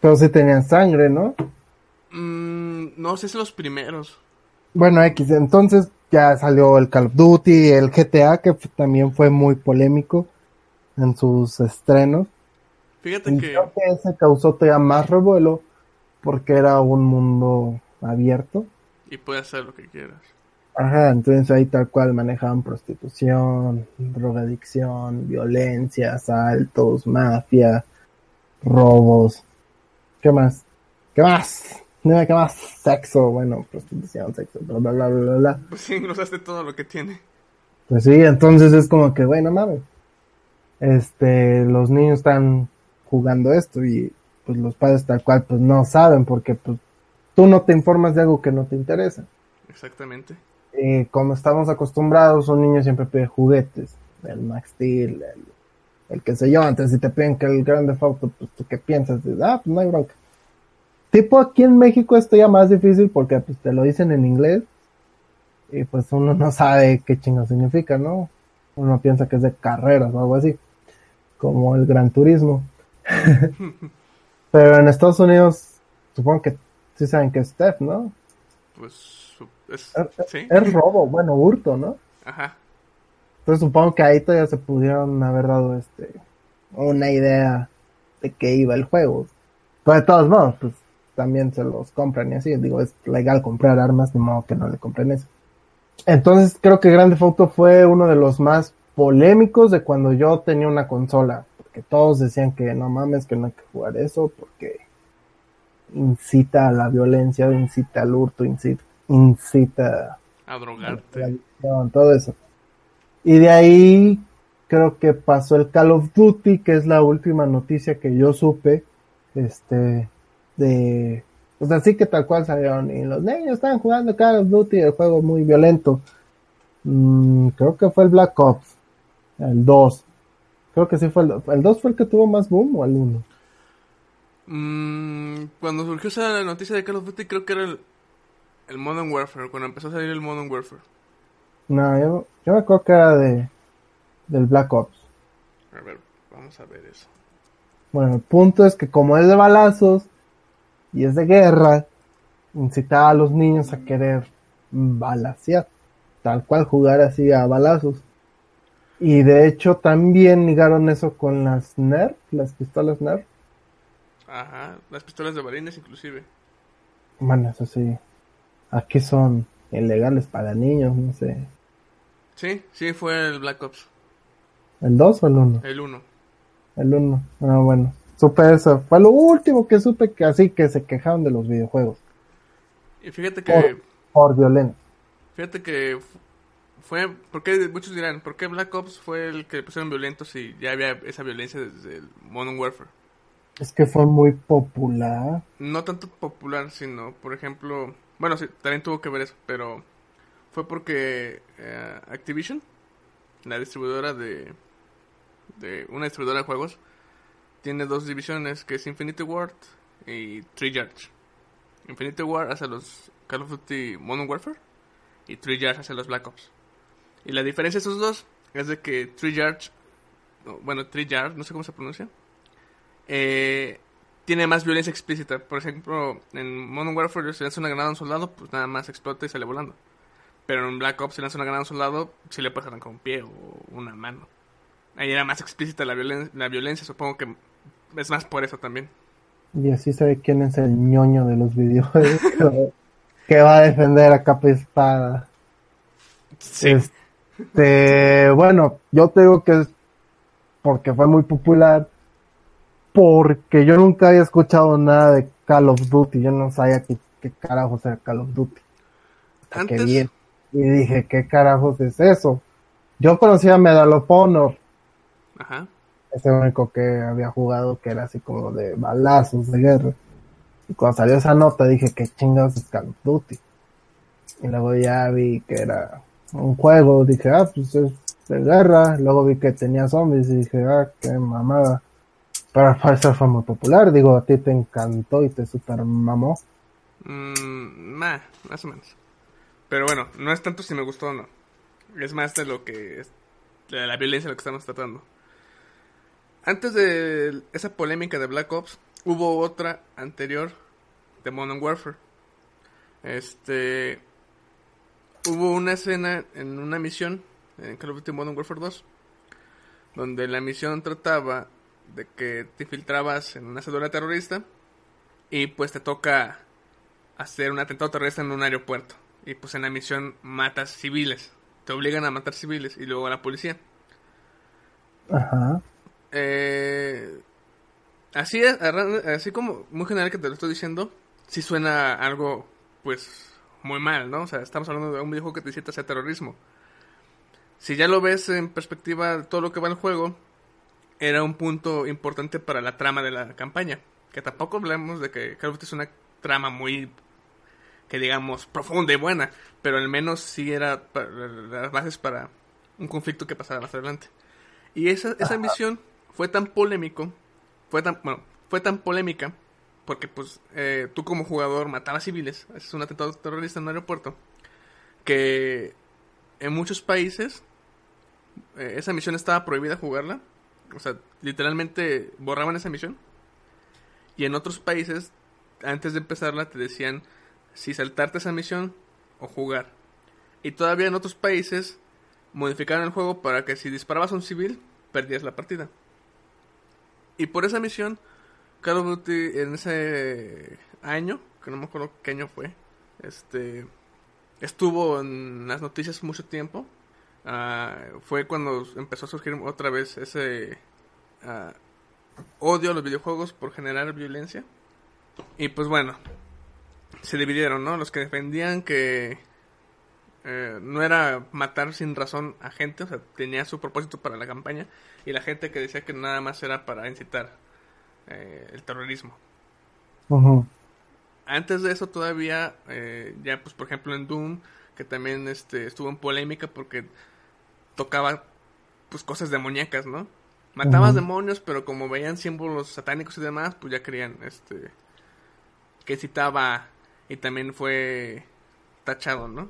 Speaker 3: Pero sí tenían sangre, ¿no?
Speaker 2: Mm, no si los primeros.
Speaker 3: Bueno, X, entonces ya salió el Call of Duty, el GTA, que también fue muy polémico en sus estrenos.
Speaker 2: Fíjate
Speaker 3: Y
Speaker 2: que...
Speaker 3: creo que ese causó todavía más revuelo porque era un mundo abierto.
Speaker 2: Y puedes hacer lo que quieras.
Speaker 3: Ajá, entonces ahí tal cual manejaban prostitución, drogadicción, violencia, asaltos, mafia, robos. ¿Qué más? ¿Qué más? Dime qué más. Sexo, bueno, prostitución, sexo, bla, bla, bla, bla, bla.
Speaker 2: Pues sí, englosaste todo lo que tiene.
Speaker 3: Pues sí, entonces es como que, bueno, mames. Este, los niños están jugando esto y pues los padres tal cual pues no saben porque pues tú no te informas de algo que no te interesa.
Speaker 2: Exactamente.
Speaker 3: Y como estamos acostumbrados, un niño siempre pide juguetes, el Max Steel, el, el que sé yo, antes si te piden que el Grand Theft Auto, pues tú qué piensas, Dices, ah, pues no hay bronca. Tipo aquí en México esto ya más difícil porque pues te lo dicen en inglés y pues uno no sabe qué chingo significa, ¿no? Uno piensa que es de carreras o algo así, como el Gran Turismo. Pero en Estados Unidos supongo que sí saben que es theft, ¿no?
Speaker 2: Pues... Es,
Speaker 3: Es,
Speaker 2: sí.
Speaker 3: es robo, bueno, hurto, ¿no?
Speaker 2: Ajá.
Speaker 3: Entonces supongo que ahí todavía se pudieron haber dado este una idea de qué iba el juego. Pero de todos modos, pues también se los compran y así. Digo, es legal comprar armas, de modo que no le compren eso. Entonces creo que Grande Auto fue uno de los más polémicos de cuando yo tenía una consola. Porque todos decían que no mames, que no hay que jugar eso, porque incita a la violencia, incita al hurto, incita, incita A
Speaker 2: drogarte.
Speaker 3: adicción, todo eso. Y de ahí creo que pasó el Call of Duty, que es la última noticia que yo supe, este, de, pues así que tal cual salieron, y los niños están jugando Call of Duty, el juego muy violento. Mm, creo que fue el Black Ops, el 2. Creo que sí fue el, el 2 fue el que tuvo más boom o el 1.
Speaker 2: Mm, cuando surgió esa noticia de Call of Duty, creo que era el, el Modern Warfare, cuando empezó a salir el Modern Warfare.
Speaker 3: No, yo, yo me acuerdo que era de, del Black Ops.
Speaker 2: A ver, vamos a ver eso.
Speaker 3: Bueno, el punto es que como es de balazos y es de guerra, incitaba a los niños a querer balasear, tal cual jugar así a balazos. Y de hecho también ligaron eso con las Nerf, las pistolas Nerf.
Speaker 2: Ajá, las pistolas de balines inclusive.
Speaker 3: Bueno, eso sí, aquí son ilegales para niños, no sé.
Speaker 2: Sí, sí, fue el Black Ops,
Speaker 3: ¿El 2 o el 1?
Speaker 2: el 1.
Speaker 3: El 1. Ah, bueno. Supe eso. Fue lo último que supe que así que se quejaron de los videojuegos.
Speaker 2: Y fíjate que,
Speaker 3: Por, por violencia.
Speaker 2: fíjate que fu- fue, porque muchos dirán, ¿por qué Black Ops fue el que pusieron violentos si ya había esa violencia desde el Modern Warfare?
Speaker 3: Es que fue muy popular.
Speaker 2: No tanto popular, sino, por ejemplo, bueno, sí, también tuvo que ver eso, pero fue porque eh, Activision, la distribuidora de, de una distribuidora de juegos, tiene dos divisiones, que es Infinity Ward y Treyarch. Infinity Ward hace los Call of Duty Modern Warfare y Treyarch hace los Black Ops. Y la diferencia de esos dos es de que Treyarch, no, bueno, Treyarch, no sé cómo se pronuncia, eh, tiene más violencia explícita. Por ejemplo, en Modern Warfare si lanza una granada a un soldado, pues nada más explota y sale volando. Pero en Black Ops si lanza una granada a un soldado, si le puedes arrancar un pie o una mano. Ahí era más explícita la, violen la violencia, supongo que es más por eso también.
Speaker 3: Y así sabe quién es el ñoño de los videojuegos. que- va a defender a capa y espada. Este, bueno, yo te digo que es porque fue muy popular. Porque yo nunca había escuchado nada de Call of Duty. Yo no sabía qué, qué carajos era Call of Duty.
Speaker 2: Antes,
Speaker 3: vi- Y dije, ¿qué carajos es eso? Yo conocía Medal of Honor.
Speaker 2: ajá,
Speaker 3: Es el único que había jugado que era así como de balazos de guerra. Y cuando salió esa nota dije, ¿qué chingados es Call of Duty? Y luego ya vi que era un juego, dije, ah, pues es de guerra. Luego vi que tenía zombies y dije, ah, qué mamada. Al parecer fue muy popular, digo, a ti te encantó y te super mamó.
Speaker 2: mm, nah, más o menos. Pero bueno, no es tanto si me gustó o no. Es más de lo que es de la violencia de lo que estamos tratando. Antes de esa polémica de Black Ops, hubo otra anterior de Modern Warfare. Este. Hubo una escena en una misión en Call of Duty Modern Warfare 2. Donde la misión trataba de que te infiltrabas en una célula terrorista. Y pues te toca hacer un atentado terrorista en un aeropuerto. Y pues en la misión matas civiles. Te obligan a matar civiles y luego a la policía.
Speaker 3: Ajá.
Speaker 2: Eh, así es, así como muy general que te lo estoy diciendo, sí suena algo, pues, muy mal, ¿no? O sea, estamos hablando de un videojuego que te incita hacia terrorismo. Si ya lo ves en perspectiva de todo lo que va el juego, era un punto importante para la trama de la campaña. Que tampoco hablamos de que Call of Duty es una trama muy, que digamos, profunda y buena, pero al menos sí era las bases para un conflicto que pasara más adelante. Y esa, esa misión fue tan polémico, fue tan, bueno, fue tan polémica, porque pues eh, tú como jugador matabas civiles, es un atentado terrorista en un aeropuerto, que en muchos países eh, esa misión estaba prohibida jugarla, o sea, literalmente borraban esa misión, y en otros países, antes de empezarla, te decían si saltarte esa misión o jugar. Y todavía en otros países modificaron el juego para que si disparabas a un civil, perdías la partida. Y por esa misión, Call of Duty en ese año, que no me acuerdo qué año fue, este estuvo en las noticias mucho tiempo. Ah, fue cuando empezó a surgir otra vez ese ah, odio a los videojuegos por generar violencia. Y pues bueno, se dividieron, ¿no? Los que defendían que eh, no era matar sin razón a gente, o sea, tenía su propósito para la campaña, y la gente que decía que nada más era para incitar eh, el terrorismo. Antes de eso todavía, eh, ya pues por ejemplo en Doom, que también este, estuvo en polémica porque tocaba pues cosas demoníacas, ¿no? Matabas demonios, pero como veían símbolos satánicos y demás, pues ya creían este que citaba y también fue tachado, ¿no?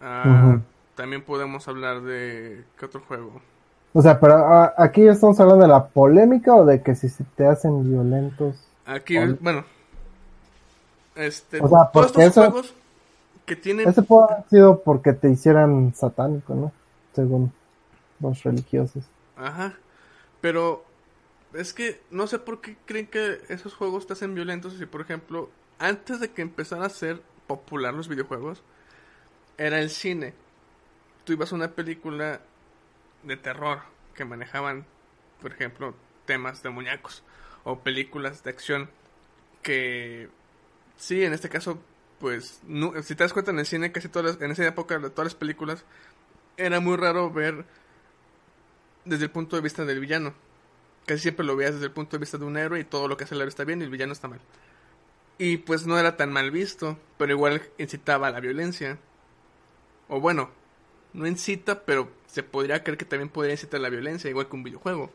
Speaker 2: Ah. También podemos hablar de qué otro juego.
Speaker 3: O sea, pero ah, aquí estamos hablando de la polémica o de que si se te hacen violentos.
Speaker 2: Aquí, bueno, este,
Speaker 3: O sea,
Speaker 2: todos estos
Speaker 3: eso-
Speaker 2: juegos que tienen
Speaker 3: Ese puede haber sido porque te hicieran satánico, ¿no? Según los religiosos.
Speaker 2: Ajá. Pero es que no sé por qué creen que esos juegos te hacen violentos. Si, por ejemplo, antes de que empezara a ser popular los videojuegos, era el cine. Tú ibas a una película de terror que manejaban, por ejemplo, temas demoníacos. O películas de acción que, sí, en este caso, pues, no- si te das cuenta en el cine, casi todas las- en esa época, de todas las películas, era muy raro ver desde el punto de vista del villano. Casi siempre lo veías desde el punto de vista de un héroe y todo lo que hace el héroe está bien y el villano está mal. Y pues no era tan mal visto, pero igual incitaba a la violencia. O bueno, no incita, pero se podría creer que también podría incitar a la violencia, igual que un videojuego.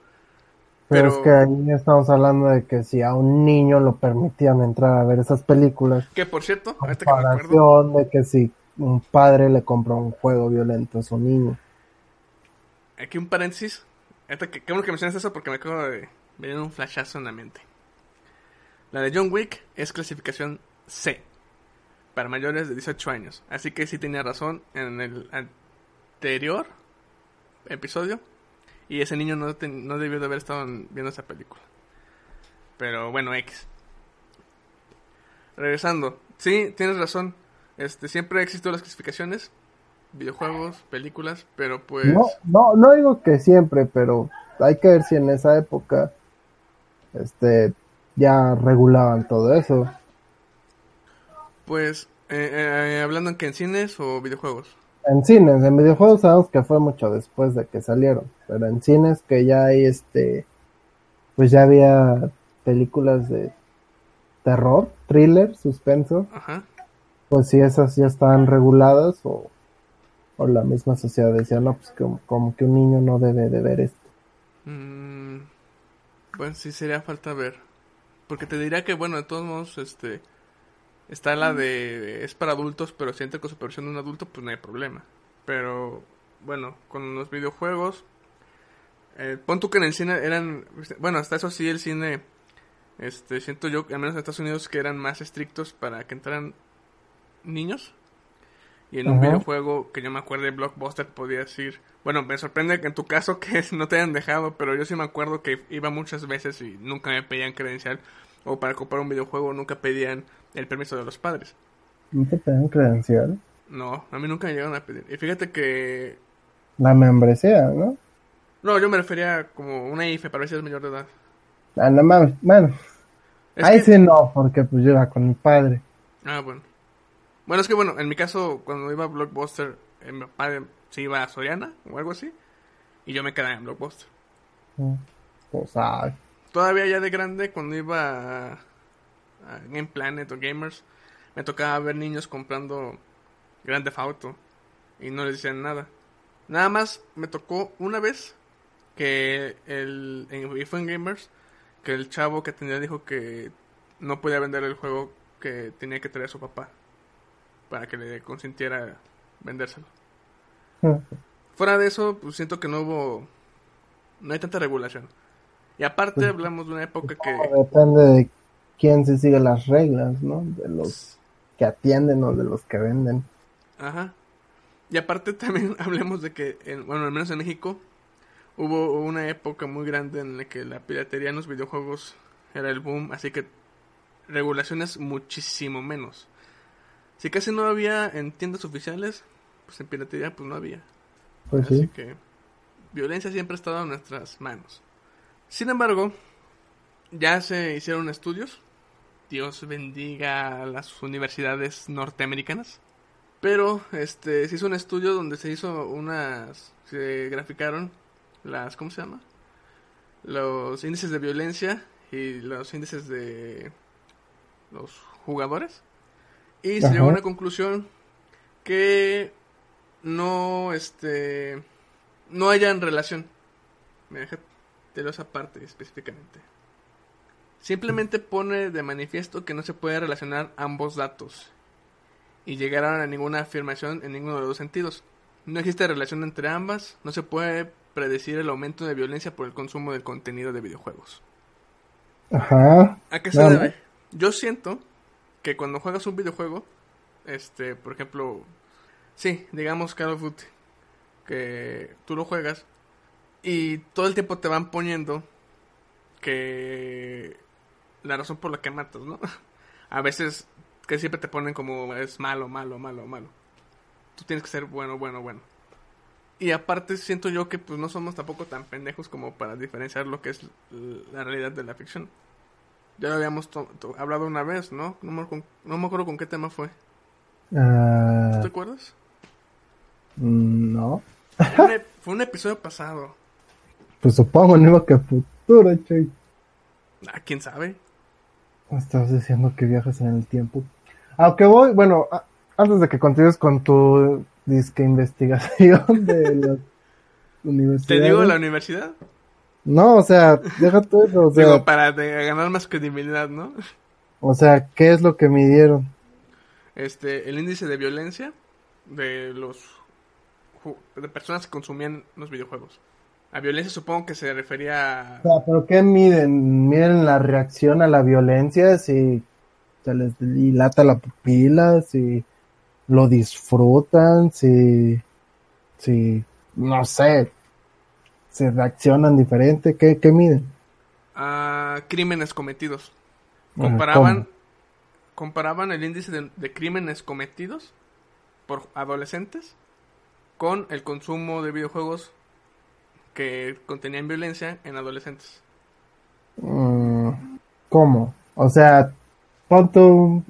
Speaker 3: Pero,
Speaker 2: Pero-
Speaker 3: es que ahí estamos hablando de que si a un niño lo permitían entrar a ver esas películas,
Speaker 2: Que por cierto, ahorita que me acuerdo,
Speaker 3: comparación de que si un padre le compra un juego violento a su niño.
Speaker 2: aquí un paréntesis. Ahorita que, qué bueno que mencionas eso porque me acabo de venir un flashazo en la mente. La de John Wick es clasificación C. Para mayores de 18 años. Así que sí tenía razón en el anterior episodio. Y ese niño no, no debió de haber estado en- viendo esa película. Pero bueno, X. Regresando. Sí, tienes razón. Este, siempre existido las clasificaciones. Videojuegos, películas, pero pues...
Speaker 3: No, no, no digo que siempre, pero hay que ver si en esa época este ya regulaban todo eso.
Speaker 2: Pues, eh, eh, hablando en que en cines o videojuegos.
Speaker 3: En cines, en videojuegos sabemos que fue mucho después de que salieron, pero en cines que ya hay este, pues ya había películas de terror, thriller, suspenso,
Speaker 2: Ajá.
Speaker 3: Pues si esas ya estaban reguladas o, o la misma sociedad decía, no, pues como, como que un niño no debe de ver esto.
Speaker 2: Mm, bueno, sí sería falta ver. Porque te diría que, bueno, de todos modos, este... Está la de... Es para adultos, pero si entra con supervisión de un adulto, pues no hay problema. Pero, bueno, con los videojuegos... Eh, pon tú que en el cine eran... Bueno, hasta eso sí, el cine... Este, siento yo, al menos en Estados Unidos, que eran más estrictos para que entraran niños. Y en un videojuego que yo me acuerdo de Blockbuster podía decir... Bueno, me sorprende que en tu caso que no te hayan dejado, pero yo sí me acuerdo que iba muchas veces y nunca me pedían credencial. O para comprar un videojuego nunca pedían el permiso de los padres.
Speaker 3: ¿No te pedían credencial?
Speaker 2: No, a mí nunca me llegaron a pedir. Y fíjate que...
Speaker 3: La membresía, ¿no?
Speaker 2: No, yo me refería como una IFE para ver si eres mayor de edad.
Speaker 3: Ah, no mames, bueno,
Speaker 2: Es
Speaker 3: ahí
Speaker 2: que-
Speaker 3: sí no, porque pues yo era con mi padre.
Speaker 2: Ah, bueno. Bueno, es que bueno, en mi caso, cuando iba a Blockbuster, eh, mi papá se iba a Soriana o algo así. Y yo me quedaba en Blockbuster.
Speaker 3: Pues, ah,
Speaker 2: Todavía ya de grande, cuando iba a, a Game Planet o Gamers, me tocaba ver niños comprando Grand Theft Auto y no les decían nada. Nada más me tocó una vez que el en, fue en Gamers que el chavo que tenía dijo que no podía vender el juego que tenía que traer a su papá para que le consintiera vendérselo. Fuera de eso, pues siento que no hubo no hay tanta regulación. Y aparte
Speaker 3: Pues,
Speaker 2: hablamos de una época que
Speaker 3: depende de quién se sigue las reglas, ¿no? De los que atienden o de los que venden.
Speaker 2: Ajá. Y aparte también hablemos de que, en- bueno, al menos en México, hubo una época muy grande en la que la piratería en los videojuegos era el boom, así que regulaciones muchísimo menos. Si casi no había en tiendas oficiales, pues en piratería pues no había.
Speaker 3: Pues
Speaker 2: Así
Speaker 3: sí.
Speaker 2: que violencia siempre ha estado en nuestras manos. Sin embargo, ya se hicieron estudios Dios bendiga a las universidades norteamericanas. Pero este se hizo un estudio donde se hizo unas se graficaron las ¿cómo se llama? Los índices de violencia y los índices de los jugadores y se
Speaker 3: Ajá.
Speaker 2: llegó a una conclusión que no este no hayan relación. Me deja lo esa parte específicamente. Simplemente pone de manifiesto que no se puede relacionar ambos datos y llegaron a ninguna afirmación en ninguno de los dos sentidos. No existe relación entre ambas, no se puede predecir el aumento de violencia por el consumo del contenido de videojuegos.
Speaker 3: Ajá.
Speaker 2: ¿A qué se debe? Yo siento que cuando juegas un videojuego, este, por ejemplo, sí, digamos Call of Duty, que tú lo juegas y todo el tiempo te van poniendo que la razón por la que matas, ¿no? A veces que siempre te ponen como es malo, malo, malo, malo. Tú tienes que ser bueno, bueno, bueno. Y aparte siento yo que pues no somos tampoco tan pendejos como para diferenciar lo que es la realidad de la ficción. Ya lo habíamos hablado una vez, ¿no? No me, con- no me acuerdo con qué tema fue. ¿Tú te acuerdas?
Speaker 3: mm, no.
Speaker 2: Fue un, ep- fue un episodio pasado.
Speaker 3: Pues supongo, no que futuro, che.
Speaker 2: Ah, quién sabe.
Speaker 3: Estás diciendo que viajas en el tiempo. Aunque voy, bueno, a- antes de que continúes con tu disque investigación de la
Speaker 2: ¿Te
Speaker 3: universidad.
Speaker 2: digo la universidad?
Speaker 3: No, o sea, deja tú eso, o sea,
Speaker 2: Digo, para de- ganar más credibilidad, ¿no?
Speaker 3: o sea, ¿qué es lo que midieron?
Speaker 2: Este, el índice de violencia de los de personas que consumían los videojuegos. A violencia supongo que se refería a...
Speaker 3: O sea, ¿pero qué miden? ¿Miden la reacción a la violencia? Si se les dilata la pupila, si lo disfrutan, si, si, no sé, si reaccionan diferente, ¿qué, qué miden?
Speaker 2: a crímenes cometidos. Comparaban,
Speaker 3: ¿cómo?
Speaker 2: comparaban el índice de, de crímenes cometidos por adolescentes con el consumo de videojuegos que contenían violencia en adolescentes.
Speaker 3: Mm, ¿Cómo? O sea, pon tú,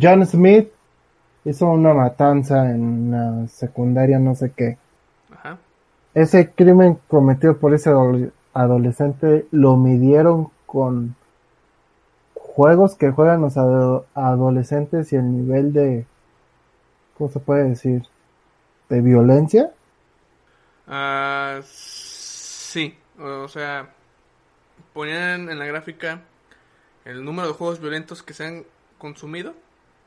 Speaker 3: John Smith hizo una matanza en la secundaria, no sé qué. Ese crimen cometido por ese adole- adolescente lo midieron con juegos que juegan los ado- adolescentes y el nivel de, ¿cómo se puede decir? De violencia.
Speaker 2: Ah, sí, o sea, ponían en la gráfica el número de juegos violentos que se han consumido,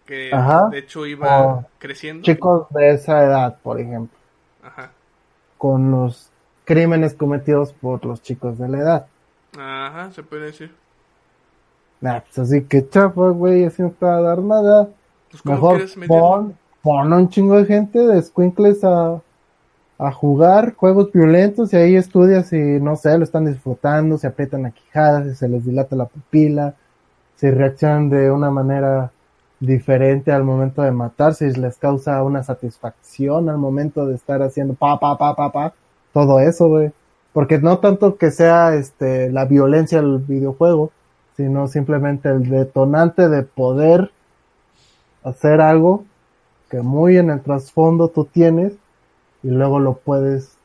Speaker 2: que
Speaker 3: Ajá.
Speaker 2: de hecho iba
Speaker 3: Oh.
Speaker 2: creciendo.
Speaker 3: Chicos de esa edad, por ejemplo,
Speaker 2: Ajá.
Speaker 3: Con los crímenes cometidos por los chicos de la edad.
Speaker 2: Ajá, se puede decir.
Speaker 3: Nah, pues así que chafa, güey, así no te va a dar nada.
Speaker 2: Pues, ¿cómo
Speaker 3: Mejor pon, pon a un chingo de gente de squinkles a, a jugar juegos violentos y ahí estudias si, no sé, lo están disfrutando, si aprietan la quijada, si se les dilata la pupila, si reaccionan de una manera diferente al momento de matar, si les causa una satisfacción al momento de estar haciendo pa, pa, pa, pa, pa, todo eso, güey. Porque no tanto que sea este la violencia del videojuego, sino simplemente el detonante de poder hacer algo que muy en el trasfondo tú tienes y luego lo puedes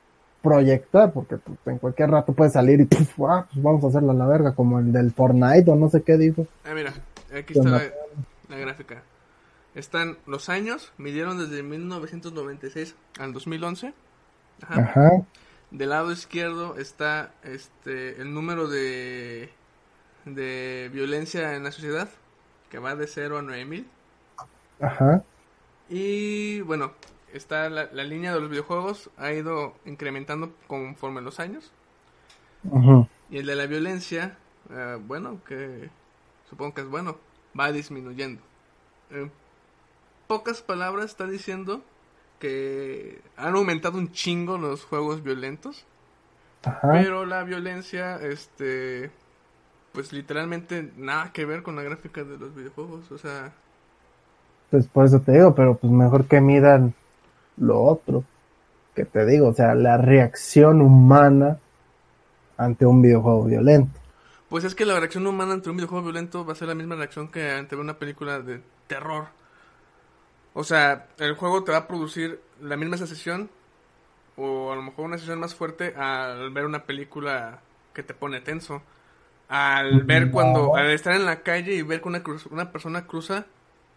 Speaker 3: proyectar porque pues, en cualquier rato puede salir y puf, ah, pues vamos a hacerlo a la verga como el del Fortnite o no sé qué dijo.
Speaker 2: Ah, mira, aquí está la. La gráfica. Están los años, midieron desde 1996 al 2011. Ajá.
Speaker 3: Ajá,
Speaker 2: Del lado izquierdo está este el número de de violencia en la sociedad, que va de 0 a 9000.
Speaker 3: ajá,
Speaker 2: Y bueno, está la, la línea de los videojuegos, ha ido incrementando conforme los años.
Speaker 3: ajá.
Speaker 2: Y el de la violencia, eh, bueno, que supongo que es bueno, va disminuyendo. En pocas palabras está diciendo que han aumentado un chingo los juegos violentos,
Speaker 3: ajá.
Speaker 2: pero la violencia, este, pues literalmente nada que ver con la gráfica de los videojuegos, o sea,
Speaker 3: Pues por eso te digo, pero pues mejor que midan lo otro. Que te digo, o sea, la reacción humana ante un videojuego violento.
Speaker 2: Pues es que la reacción humana ante un videojuego violento va a ser la misma reacción que ante una película de terror. O sea, el juego te va a producir la misma sensación o a lo mejor una sensación más fuerte al ver una película que te pone tenso. Al ver cuando, al estar en la calle y ver que una, cruz- una persona cruza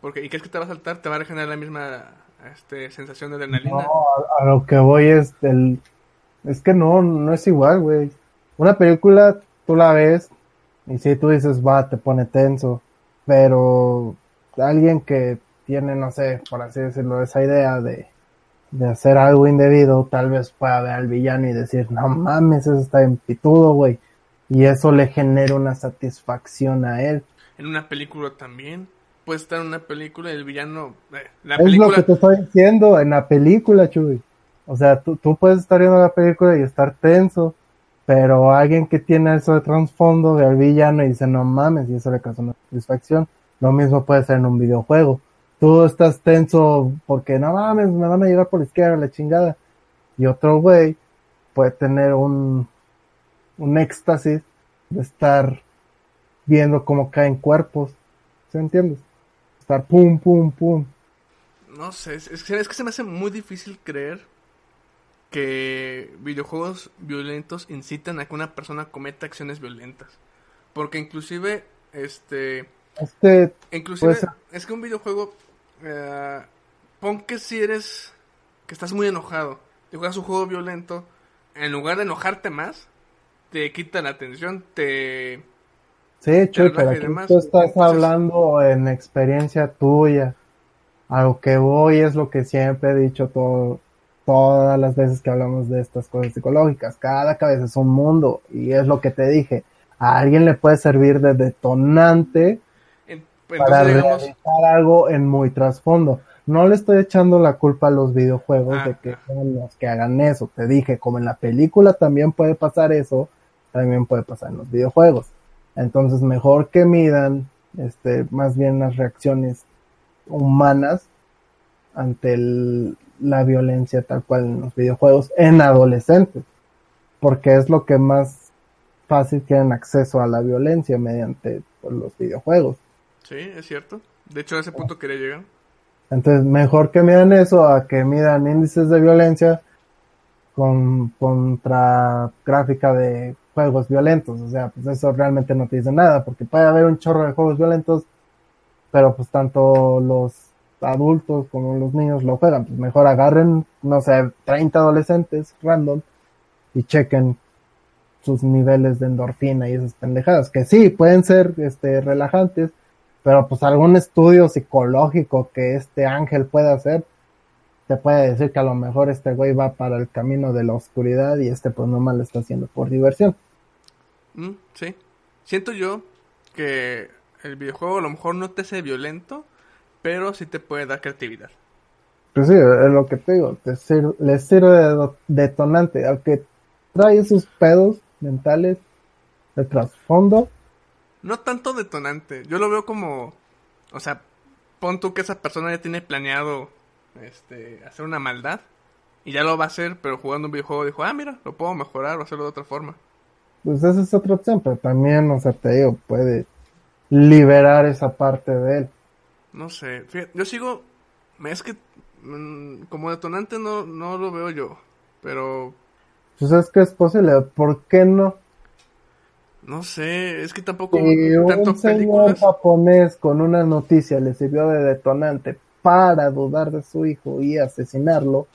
Speaker 2: porque y crees que te va a saltar, te va a generar la misma este, sensación de adrenalina.
Speaker 3: No, a, a lo que voy es del... Es que no, no es igual, güey. Una película, tú la ves y si tú dices, va, te pone tenso. Pero alguien que tiene, no sé, por así decirlo, esa idea de, de hacer algo indebido, tal vez pueda ver al villano y decir, no mames, eso está en pitudo, güey. Y eso le genera una satisfacción a él.
Speaker 2: En una película también. Puedes estar en una película y el villano... eh, la
Speaker 3: Es lo que te estoy diciendo en la película, Chuy. O sea, tú, tú puedes estar viendo la película y estar tenso, pero alguien que tiene eso de trasfondo ve al villano y dice, no mames, y eso le causa una satisfacción. Lo mismo puede ser en un videojuego. Tú estás tenso porque, no mames, me van a llevar por la izquierda, la chingada. Y otro güey puede tener un, un éxtasis de estar viendo cómo caen cuerpos. ¿Se entiendes? Estar pum, pum, pum.
Speaker 2: No sé, es, es que se me hace muy difícil creer que videojuegos violentos incitan a que una persona cometa acciones violentas. Porque inclusive, este,
Speaker 3: Este,
Speaker 2: inclusive, es que un videojuego, eh, pon que si eres, que estás muy enojado y juegas un juego violento, en lugar de enojarte más, te quita la atención, te...
Speaker 3: sí, Chuy, pero aquí
Speaker 2: demás.
Speaker 3: tú estás
Speaker 2: Entonces-
Speaker 3: hablando en experiencia tuya. A lo que voy es lo que siempre he dicho todo, todas las veces que hablamos de estas cosas psicológicas. Cada cabeza es un mundo y es lo que te dije. A alguien le puede servir de detonante para
Speaker 2: digamos,
Speaker 3: realizar algo en muy trasfondo. No le estoy echando la culpa a los videojuegos
Speaker 2: Ah,
Speaker 3: de que
Speaker 2: ah.
Speaker 3: sean los que hagan eso. Te dije, como en la película también puede pasar eso, también puede pasar en los videojuegos. Entonces, mejor que midan, este, más bien las reacciones humanas ante el- la violencia tal cual en los videojuegos en adolescentes, porque es lo que más fácil tienen acceso a la violencia mediante pues, los videojuegos.
Speaker 2: sí, es cierto. De hecho, a ese punto quería llegar.
Speaker 3: Entonces, mejor que midan eso a que midan índices de violencia con, contra gráfica de juegos violentos. O sea, pues eso realmente no te dice nada, porque puede haber un chorro de juegos violentos, pero pues tanto los adultos como los niños lo juegan. Pues mejor agarren, no sé, 30 adolescentes random y chequen sus niveles de endorfina y esas pendejadas, que sí, pueden ser este, relajantes, pero pues algún estudio psicológico que este ángel pueda hacer, te puede decir que a lo mejor este güey va para el camino de la oscuridad y este pues nomás lo está haciendo por diversión.
Speaker 2: Mm, sí. Siento yo que el videojuego a lo mejor no te hace violento, pero sí te puede dar creatividad.
Speaker 3: Pues sí, es lo que te digo, te sir- le sirve de detonante, al que trae esos pedos mentales de trasfondo,
Speaker 2: No tanto detonante. Yo lo veo como, o sea, pon tú que esa persona ya tiene planeado este hacer una maldad y ya lo va a hacer, pero jugando un videojuego dijo, "Ah, mira, lo puedo mejorar o hacerlo de otra forma."
Speaker 3: pues esa es otra opción, pero también, o sea, te digo, puede liberar esa parte de él.
Speaker 2: No sé, fíjate, yo sigo es que mm, como detonante no no lo veo yo, pero
Speaker 3: Pues es que es posible, ¿por qué no?
Speaker 2: no sé, es que tampoco
Speaker 3: Si un señor japonés con una noticia le sirvió de detonante para dudar de su hijo y asesinarlo,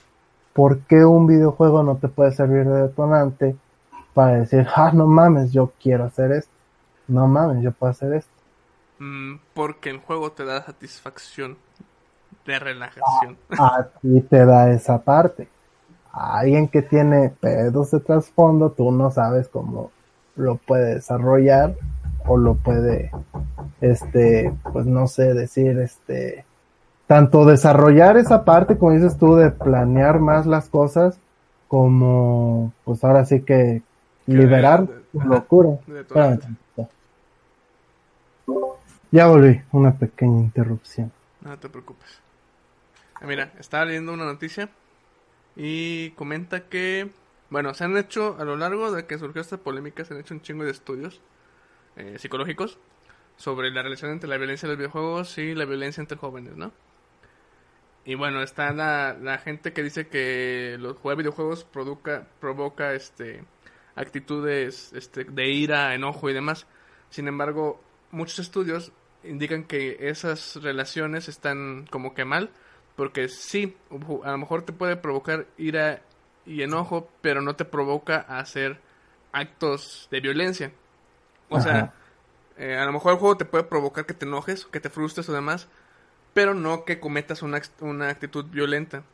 Speaker 3: ¿por qué un videojuego no te puede servir de detonante para decir, ah, no mames, yo quiero hacer esto? No mames, yo puedo hacer esto.
Speaker 2: Mm, porque el juego te da satisfacción de relajación.
Speaker 3: A ti te da esa parte. A alguien que tiene pedos de trasfondo, tú no sabes cómo lo puede desarrollar o lo puede, este, pues no sé, decir, este, tanto desarrollar esa parte, como dices tú, de planear más las cosas, como, pues ahora sí que liberar
Speaker 2: de-
Speaker 3: tu locura.
Speaker 2: de
Speaker 3: Espérame. Ya volví, una pequeña interrupción.
Speaker 2: No te preocupes. Ah, Mira, estaba leyendo una noticia y comenta que, bueno, se han hecho a lo largo de que surgió esta polémica, se han hecho un chingo de estudios eh, psicológicos sobre la relación entre la violencia de los videojuegos y la violencia entre jóvenes, ¿no? Y bueno, está la, gente que dice que los jugar videojuegos provoca, provoca este, actitudes este, de ira, enojo y demás. Sin embargo, muchos estudios indican que esas relaciones están como que mal, porque sí, a lo mejor te puede provocar ira y enojo, pero no te provoca a hacer actos de violencia. O sea, eh, a lo mejor el juego te puede provocar que te enojes, que te frustres o demás, pero no que cometas una, una actitud violenta.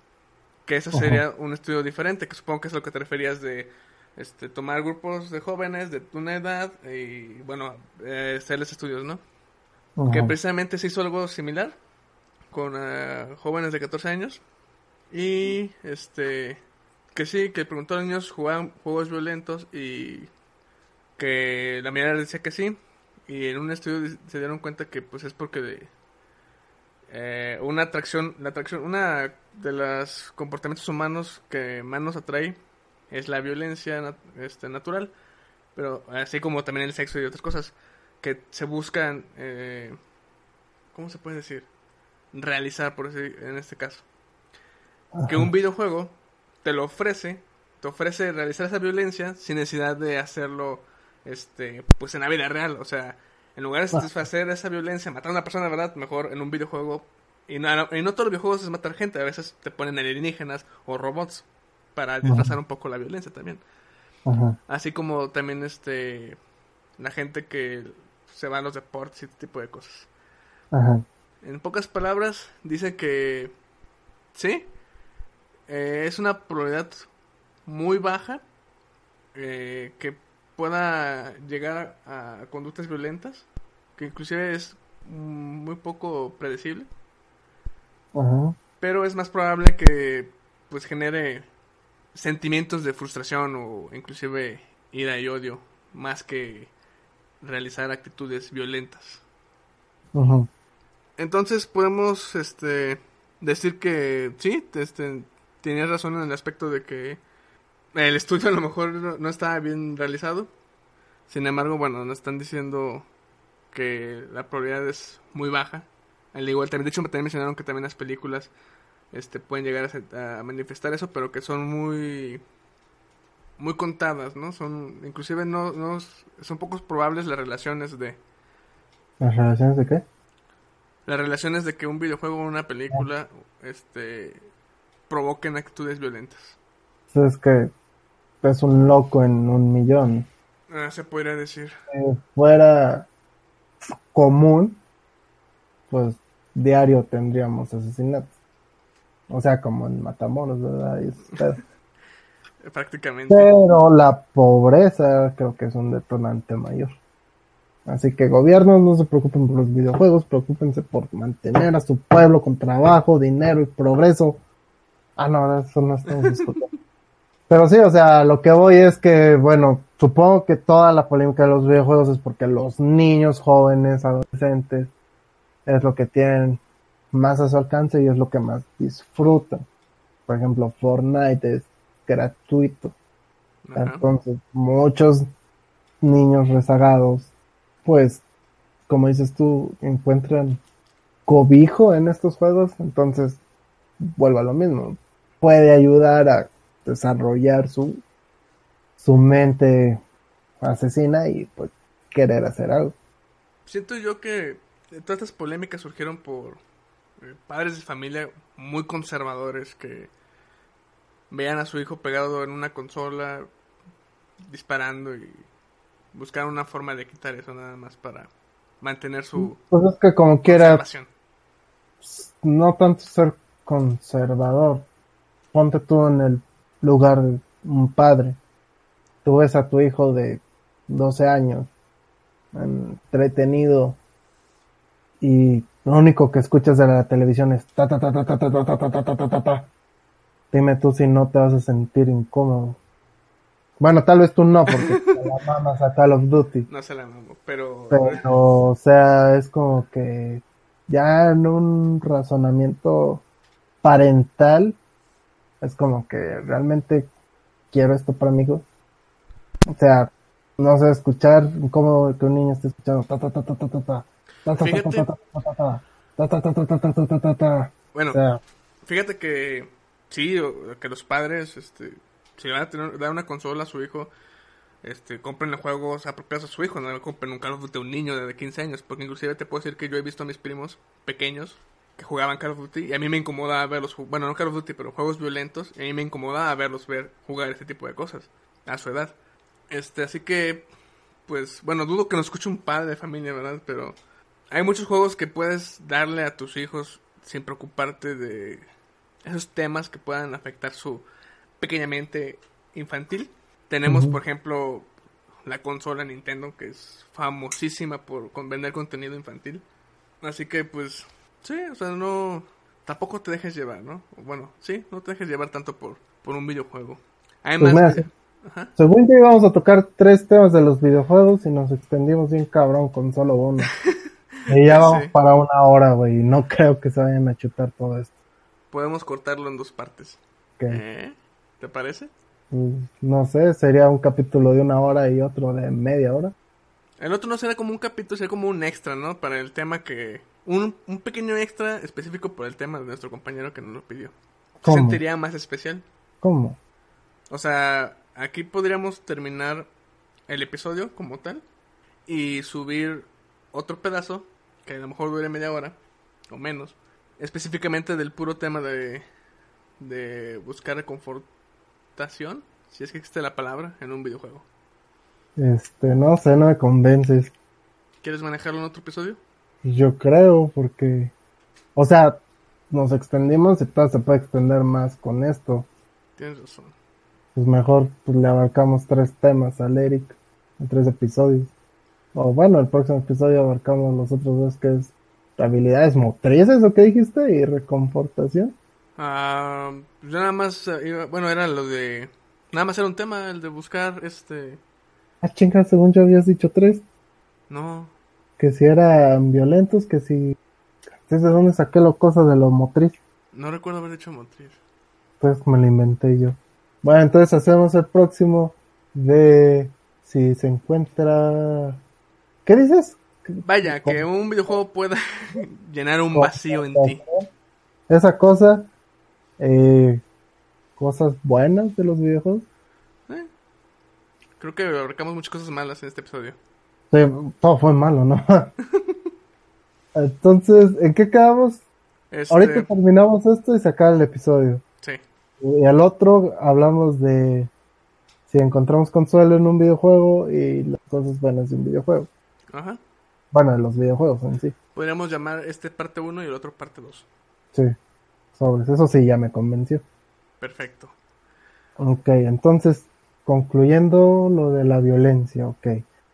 Speaker 2: Que eso
Speaker 3: Ajá.
Speaker 2: sería un estudio diferente, que supongo que es lo que te referías de este, tomar grupos de jóvenes de una edad y, bueno, eh, hacerles estudios, ¿no? Que precisamente se hizo algo similar con eh, jóvenes de 14 años. Y, este, que sí, que preguntó a los niños jugaban juegos violentos y que la mayoría decía que sí. Y en un estudio di- se dieron cuenta que pues es porque de, eh, una atracción, la atracción, una de los comportamientos humanos que más nos atrae es la violencia nat- este, natural, pero así como también el sexo y otras cosas que se buscan, eh, ¿cómo se puede decir? Realizar, por así, en este caso. Que un videojuego te lo ofrece, te ofrece realizar esa violencia sin necesidad de hacerlo, este, pues en la vida real. O sea, en lugar de satisfacer esa violencia, matar a una persona verdad, mejor en un videojuego. Y no, y no todos los videojuegos es matar gente, a veces te ponen alienígenas o robots para disfrazar un poco la violencia también.
Speaker 3: Ajá.
Speaker 2: Así como también este la gente que se va a los deportes y este tipo de cosas.
Speaker 3: Ajá.
Speaker 2: En pocas palabras, dice que sí, eh, es una probabilidad muy baja eh, que pueda llegar a, a conductas violentas, que inclusive es muy poco predecible,
Speaker 3: Ajá.
Speaker 2: pero es más probable que pues genere sentimientos de frustración o inclusive ira y odio más que realizar actitudes violentas. Entonces podemos este decir que sí, este tenías razón en el aspecto de que el estudio a lo mejor no, no estaba bien realizado. Sin embargo, bueno, nos están diciendo que la probabilidad es muy baja. Al igual también, de hecho también mencionaron que también las películas este pueden llegar a, manifestar eso, pero que son muy muy contadas, ¿no? Son inclusive no, no son pocos probables las relaciones de
Speaker 3: ¿Las relaciones de qué?
Speaker 2: las relaciones de que un videojuego o una película este provoquen actitudes violentas.
Speaker 3: Es que es un loco en un millón.
Speaker 2: Ah, se podría decir.
Speaker 3: Si fuera común, pues diario tendríamos asesinatos. O sea, como en Matamoros, ¿verdad?
Speaker 2: Prácticamente.
Speaker 3: Pero la pobreza creo que es un detonante mayor. Así que gobiernos no se preocupen por los videojuegos, preocúpense por mantener a su pueblo con trabajo, dinero y progreso. Ah, no, eso no estamos discutiendo. Pero sí, o sea, lo que voy es que, bueno, supongo que toda la polémica de los videojuegos es porque los niños, jóvenes, adolescentes, es lo que tienen más a su alcance y es lo que más disfrutan. Por ejemplo, Fortnite es gratuito. Entonces, muchos niños rezagados, pues, como dices tú, encuentran cobijo en estos juegos, entonces, vuelvo a lo mismo. Puede ayudar a desarrollar su, su mente asesina y pues querer hacer algo.
Speaker 2: Siento yo que todas estas polémicas surgieron por padres de familia muy conservadores que veían a su hijo pegado en una consola disparando y buscaron una forma de quitar eso nada más para mantener su
Speaker 3: Pues es que como quiera, no tanto ser conservador. Ponte tú en el lugar de un padre. Tú ves a tu hijo de 12 años entretenido y lo único que escuchas de la televisión es ta ta ta ta ta ta ta ta ta ta ta ta. Dime tú si no te vas a sentir incómodo. Bueno, tal vez tú no, porque te la mamas a Call of Duty.
Speaker 2: No se la mamo, pero
Speaker 3: Pero, o sea, es como que ya en un razonamiento parental, es como que realmente quiero esto para mi hijo. O sea, no sé, escuchar incómodo que un niño esté escuchando ta ta ta ta ta ta ta
Speaker 2: bueno, fíjate que sí, que los padres, este, si van a tener, dar una consola a su hijo, este, compren juegos apropiados a su hijo, no compren un Call of Duty a un niño de 15 años, porque inclusive te puedo decir que yo he visto a mis primos pequeños que jugaban Call of Duty y a mí me incomoda verlos, bueno, no Call of Duty, pero juegos violentos, y a mí me incomoda verlos ver jugar este tipo de cosas a su edad. Este, así que, pues, bueno, dudo que nos escuche un padre de familia, ¿verdad? Pero hay muchos juegos que puedes darle a tus hijos sin preocuparte de esos temas que puedan afectar su pequeña mente infantil. Tenemos, por ejemplo, la consola Nintendo, que es famosísima por con vender contenido infantil. Así que, pues, sí, o sea, no... Tampoco te dejes llevar, ¿no? Bueno, sí, no te dejes llevar tanto por, por un videojuego. Además,
Speaker 3: Pues mira.
Speaker 2: Ajá.
Speaker 3: según yo íbamos a tocar tres temas de los videojuegos y nos extendimos bien cabrón con solo uno. Y ya vamos para una hora, güey. No creo que se vayan a chutar todo esto.
Speaker 2: podemos cortarlo en dos partes.
Speaker 3: Que,
Speaker 2: ¿Eh? ¿Te parece?
Speaker 3: pues, no sé, sería un capítulo de una hora y otro de media hora.
Speaker 2: El otro no será como un capítulo, será como un extra, ¿no? Para el tema que... Un, un pequeño extra específico por el tema de nuestro compañero que nos lo pidió. Se
Speaker 3: ¿Cómo?
Speaker 2: sentiría más especial.
Speaker 3: ¿Cómo?
Speaker 2: O sea, aquí podríamos terminar el episodio como tal y subir otro pedazo que a lo mejor dure media hora o menos, específicamente del puro tema de, de buscar reconfortación, si es que existe la palabra, en un videojuego.
Speaker 3: Este, no sé, no me convences.
Speaker 2: ¿Quieres manejarlo en otro episodio?
Speaker 3: Yo creo, porque, o sea, nos extendimos y todo se puede extender más con esto.
Speaker 2: Tienes razón.
Speaker 3: Pues mejor pues, le abarcamos tres temas al Eric en tres episodios. O bueno, el próximo episodio abarcamos los otros dos que es habilidades motrices o qué dijiste y reconfortación.
Speaker 2: Ah, yo nada más, eh, bueno, era lo de... Nada más era un tema, el de buscar este...
Speaker 3: Ah, chinga, según yo habías dicho tres.
Speaker 2: No,
Speaker 3: Que si eran violentos, que si... ¿Desde dónde saqué la cosa de lo motriz?
Speaker 2: no recuerdo haber dicho motriz.
Speaker 3: Entonces me lo inventé yo. Bueno, entonces hacemos el próximo de si se encuentra... ¿Qué dices?
Speaker 2: Vaya, que un videojuego pueda llenar un vacío en ti.
Speaker 3: Esa cosa, eh, cosas buenas de los videojuegos.
Speaker 2: Eh, Creo que abarcamos muchas cosas malas en este episodio.
Speaker 3: Sí, todo fue malo, ¿no? Entonces, ¿en qué quedamos?
Speaker 2: Este,
Speaker 3: Ahorita terminamos esto y se acaba el episodio.
Speaker 2: sí,
Speaker 3: Y al otro hablamos de si encontramos consuelo en un videojuego y las cosas buenas de un videojuego.
Speaker 2: Ajá.
Speaker 3: Bueno, de los videojuegos en sí.
Speaker 2: Podríamos llamar este parte 1 y el otro parte 2.
Speaker 3: Sí, sobres. Eso sí ya me convenció.
Speaker 2: Perfecto.
Speaker 3: Ok, entonces, concluyendo lo de la violencia, ok.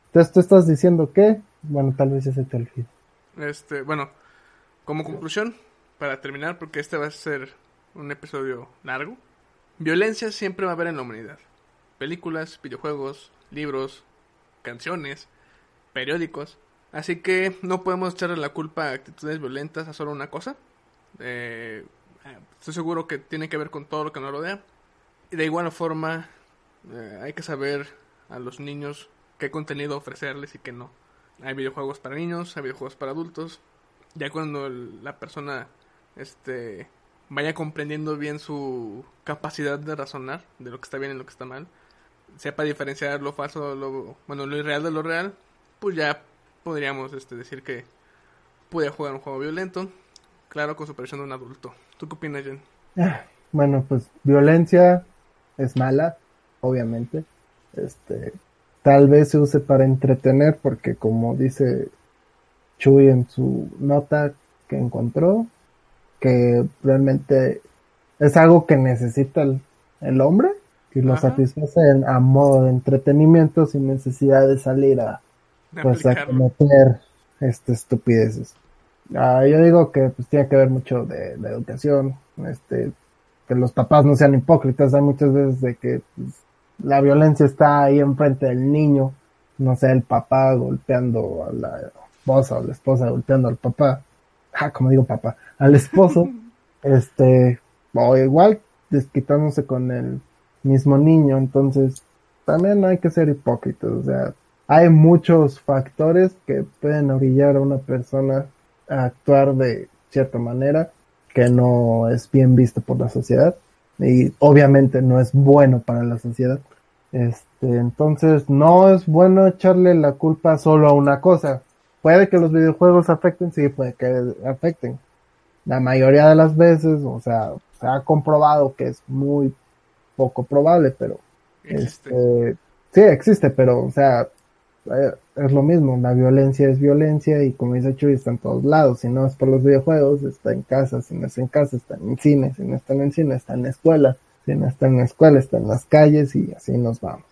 Speaker 3: Entonces tú estás diciendo que, bueno, tal vez ya se te olvide.
Speaker 2: Este, bueno, como conclusión, para terminar, porque este va a ser un episodio largo, violencia siempre va a haber en la humanidad. Películas, videojuegos, libros, canciones, periódicos. Así que no podemos echarle la culpa a actitudes violentas a solo una cosa. Eh, estoy seguro que tiene que ver con todo lo que nos rodea. Y de igual forma, eh, hay que saber a los niños qué contenido ofrecerles y qué no. Hay videojuegos para niños, hay videojuegos para adultos. Ya cuando el- la persona este vaya comprendiendo bien su capacidad de razonar de lo que está bien y lo que está mal, sepa diferenciar lo falso, lo bueno, lo irreal de lo real, pues ya podríamos este decir que puede jugar un juego violento, claro, con supervisión de un adulto. ¿Tú qué opinas, Jen?
Speaker 3: Ah, Bueno, pues violencia es mala, obviamente. Este, tal vez se use para entretener porque como dice Chuy en su nota que encontró, que realmente es algo que necesita el, el hombre y lo
Speaker 2: Ajá.
Speaker 3: satisface en- a modo de entretenimiento sin necesidad de salir a,
Speaker 2: De
Speaker 3: pues a cometer este estupideces. Ah, yo digo que pues tiene que ver mucho de la educación, este, que los papás no sean hipócritas, hay muchas veces de que pues, la violencia está ahí enfrente del niño, no sé, el papá golpeando a la esposa o la esposa golpeando al papá, ah, como digo papá, al esposo, este, o igual desquitándose con el mismo niño, entonces también no hay que ser hipócritas, o sea, hay muchos factores que pueden orillar a una persona a actuar de cierta manera que no es bien visto por la sociedad y obviamente no es bueno para la sociedad. Este, entonces no es bueno echarle la culpa solo a una cosa. Puede que los videojuegos afecten, sí, puede que afecten. La mayoría de las veces, o sea, se ha comprobado que es muy poco probable, pero
Speaker 2: Existe.
Speaker 3: este, sí, existe, pero, o sea, es lo mismo, la violencia es violencia y como dice Chuy, está en todos lados, si no es por los videojuegos, está en casa, si no es en casa, está en cine, si no está en cine, está en la escuela, si no está en la escuela, está en las calles y así nos vamos.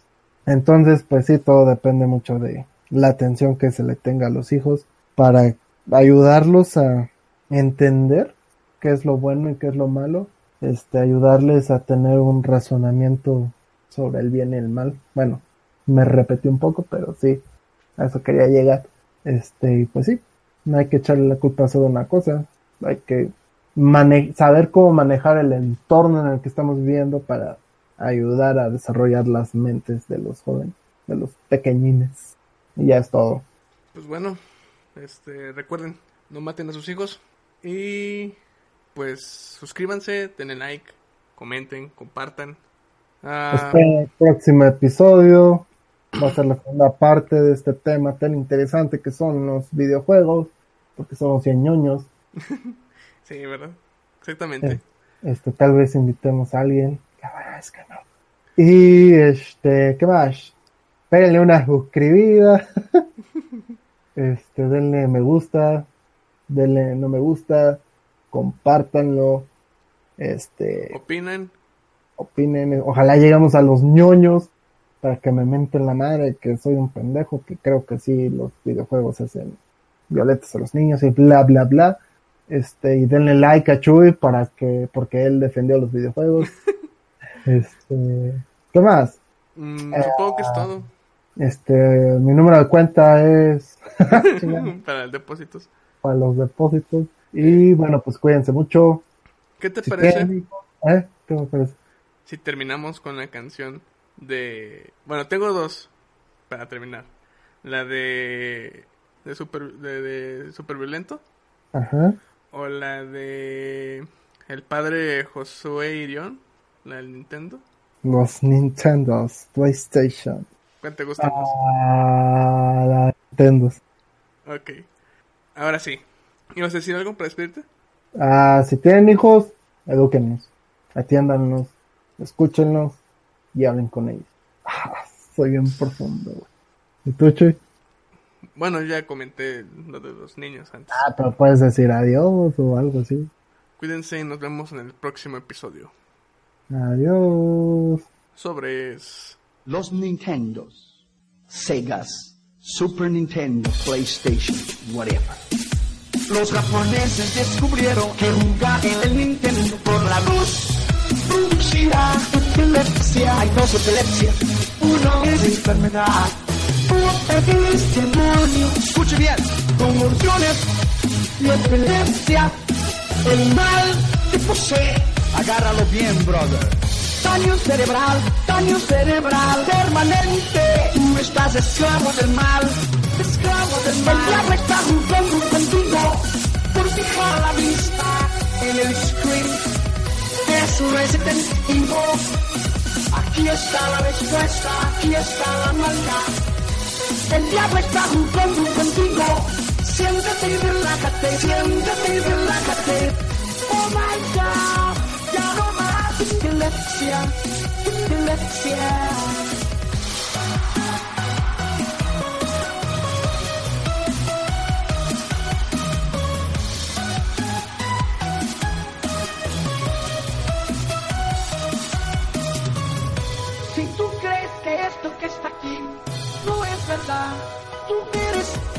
Speaker 3: Entonces, pues sí, todo depende mucho de la atención que se le tenga a los hijos para ayudarlos a entender qué es lo bueno y qué es lo malo, este, ayudarles a tener un razonamiento sobre el bien y el mal. Bueno, me repetí un poco, pero sí, a eso quería llegar. Este, y pues sí, no hay que echarle la culpa solo a una cosa, hay que saber cómo manejar el entorno en el que estamos viviendo para ayudar a desarrollar las mentes de los jóvenes, de los pequeñines. Y ya es todo.
Speaker 2: Pues bueno, este, recuerden, no maten a sus hijos y pues suscríbanse, denle like, comenten, compartan. Ah,
Speaker 3: Este próximo episodio va a ser la segunda parte de este tema tan interesante que son los videojuegos, porque somos bien ñoños.
Speaker 2: sí, ¿verdad? Exactamente.
Speaker 3: Este, tal vez invitemos a alguien. La verdad es que no. Y este, ¿qué más? Pérenle una suscribida. este, denle me gusta. Denle no me gusta. Compártanlo. Este,
Speaker 2: Opinan.
Speaker 3: opinen. Ojalá lleguemos a los ñoños para que me menten la madre que soy un pendejo, que creo que sí los videojuegos hacen violetas a los niños y bla bla bla. Este, y denle like a Chuy para que, porque él defendió los videojuegos. este, ¿qué más?
Speaker 2: Mm, supongo que es todo
Speaker 3: Este, mi número de cuenta es
Speaker 2: para el depósitos.
Speaker 3: para los depósitos. Y bueno, pues cuídense mucho.
Speaker 2: ¿Qué te
Speaker 3: Si
Speaker 2: parece
Speaker 3: ¿Eh? ¿Qué me parece?
Speaker 2: si terminamos con la canción de... Bueno, tengo dos para terminar. La de... De super, de, de super violento
Speaker 3: Ajá.
Speaker 2: o la de el padre Josué Irión, la del Nintendo.
Speaker 3: Los Nintendos, PlayStation.
Speaker 2: ¿Cuál te gusta más?
Speaker 3: Ah, la Nintendo.
Speaker 2: Ok. Ahora sí. ¿Ibas a decir algo para despedirte?
Speaker 3: Ah, si tienen hijos, edúquenlos, atiéndanlos, escúchenlos y hablen con ellos. Ah, soy bien profundo, güey. ¿Y tú, Chuy?
Speaker 2: Bueno, ya comenté lo de los niños antes.
Speaker 3: Ah, pero puedes decir adiós o algo así.
Speaker 2: Cuídense y nos vemos en el próximo episodio.
Speaker 3: Adiós.
Speaker 2: Sobre...
Speaker 5: Los Nintendos, Segas, Super Nintendo, PlayStation, whatever. Los japoneses descubrieron que jugar en el Nintendo por la luz producirá epilepsia. Hay dos epilepsias. Uno es enfermedad. Otro es demonio. Escuche bien. Convulsiones y epilepsia. El mal te posee. Agárralo bien, brother. Daño cerebral, daño cerebral permanente. Tú estás esclavo del mal, esclavo del mal. El diablo está jugando contigo por fijar la vista en el screen. Es Resident Evil. Aquí está la respuesta, aquí está la maldad. El diablo está jugando contigo. Siéntate y relájate, siéntate y relájate. Oh my god, ya no más epilepsia, epilepsia.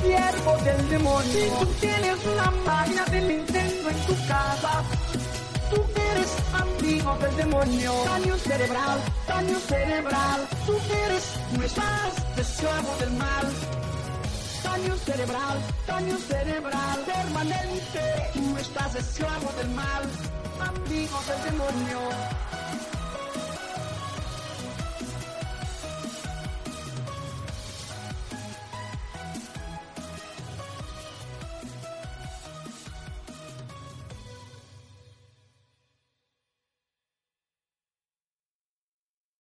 Speaker 5: Siervo del demonio. Si tú tienes una máquina de Nintendo en tu casa, tú eres amigo del demonio. Daño cerebral, daño cerebral, tú eres, no estás esclavo del mal. Daño cerebral, daño cerebral permanente. Tú estás esclavo del mal, amigo del demonio.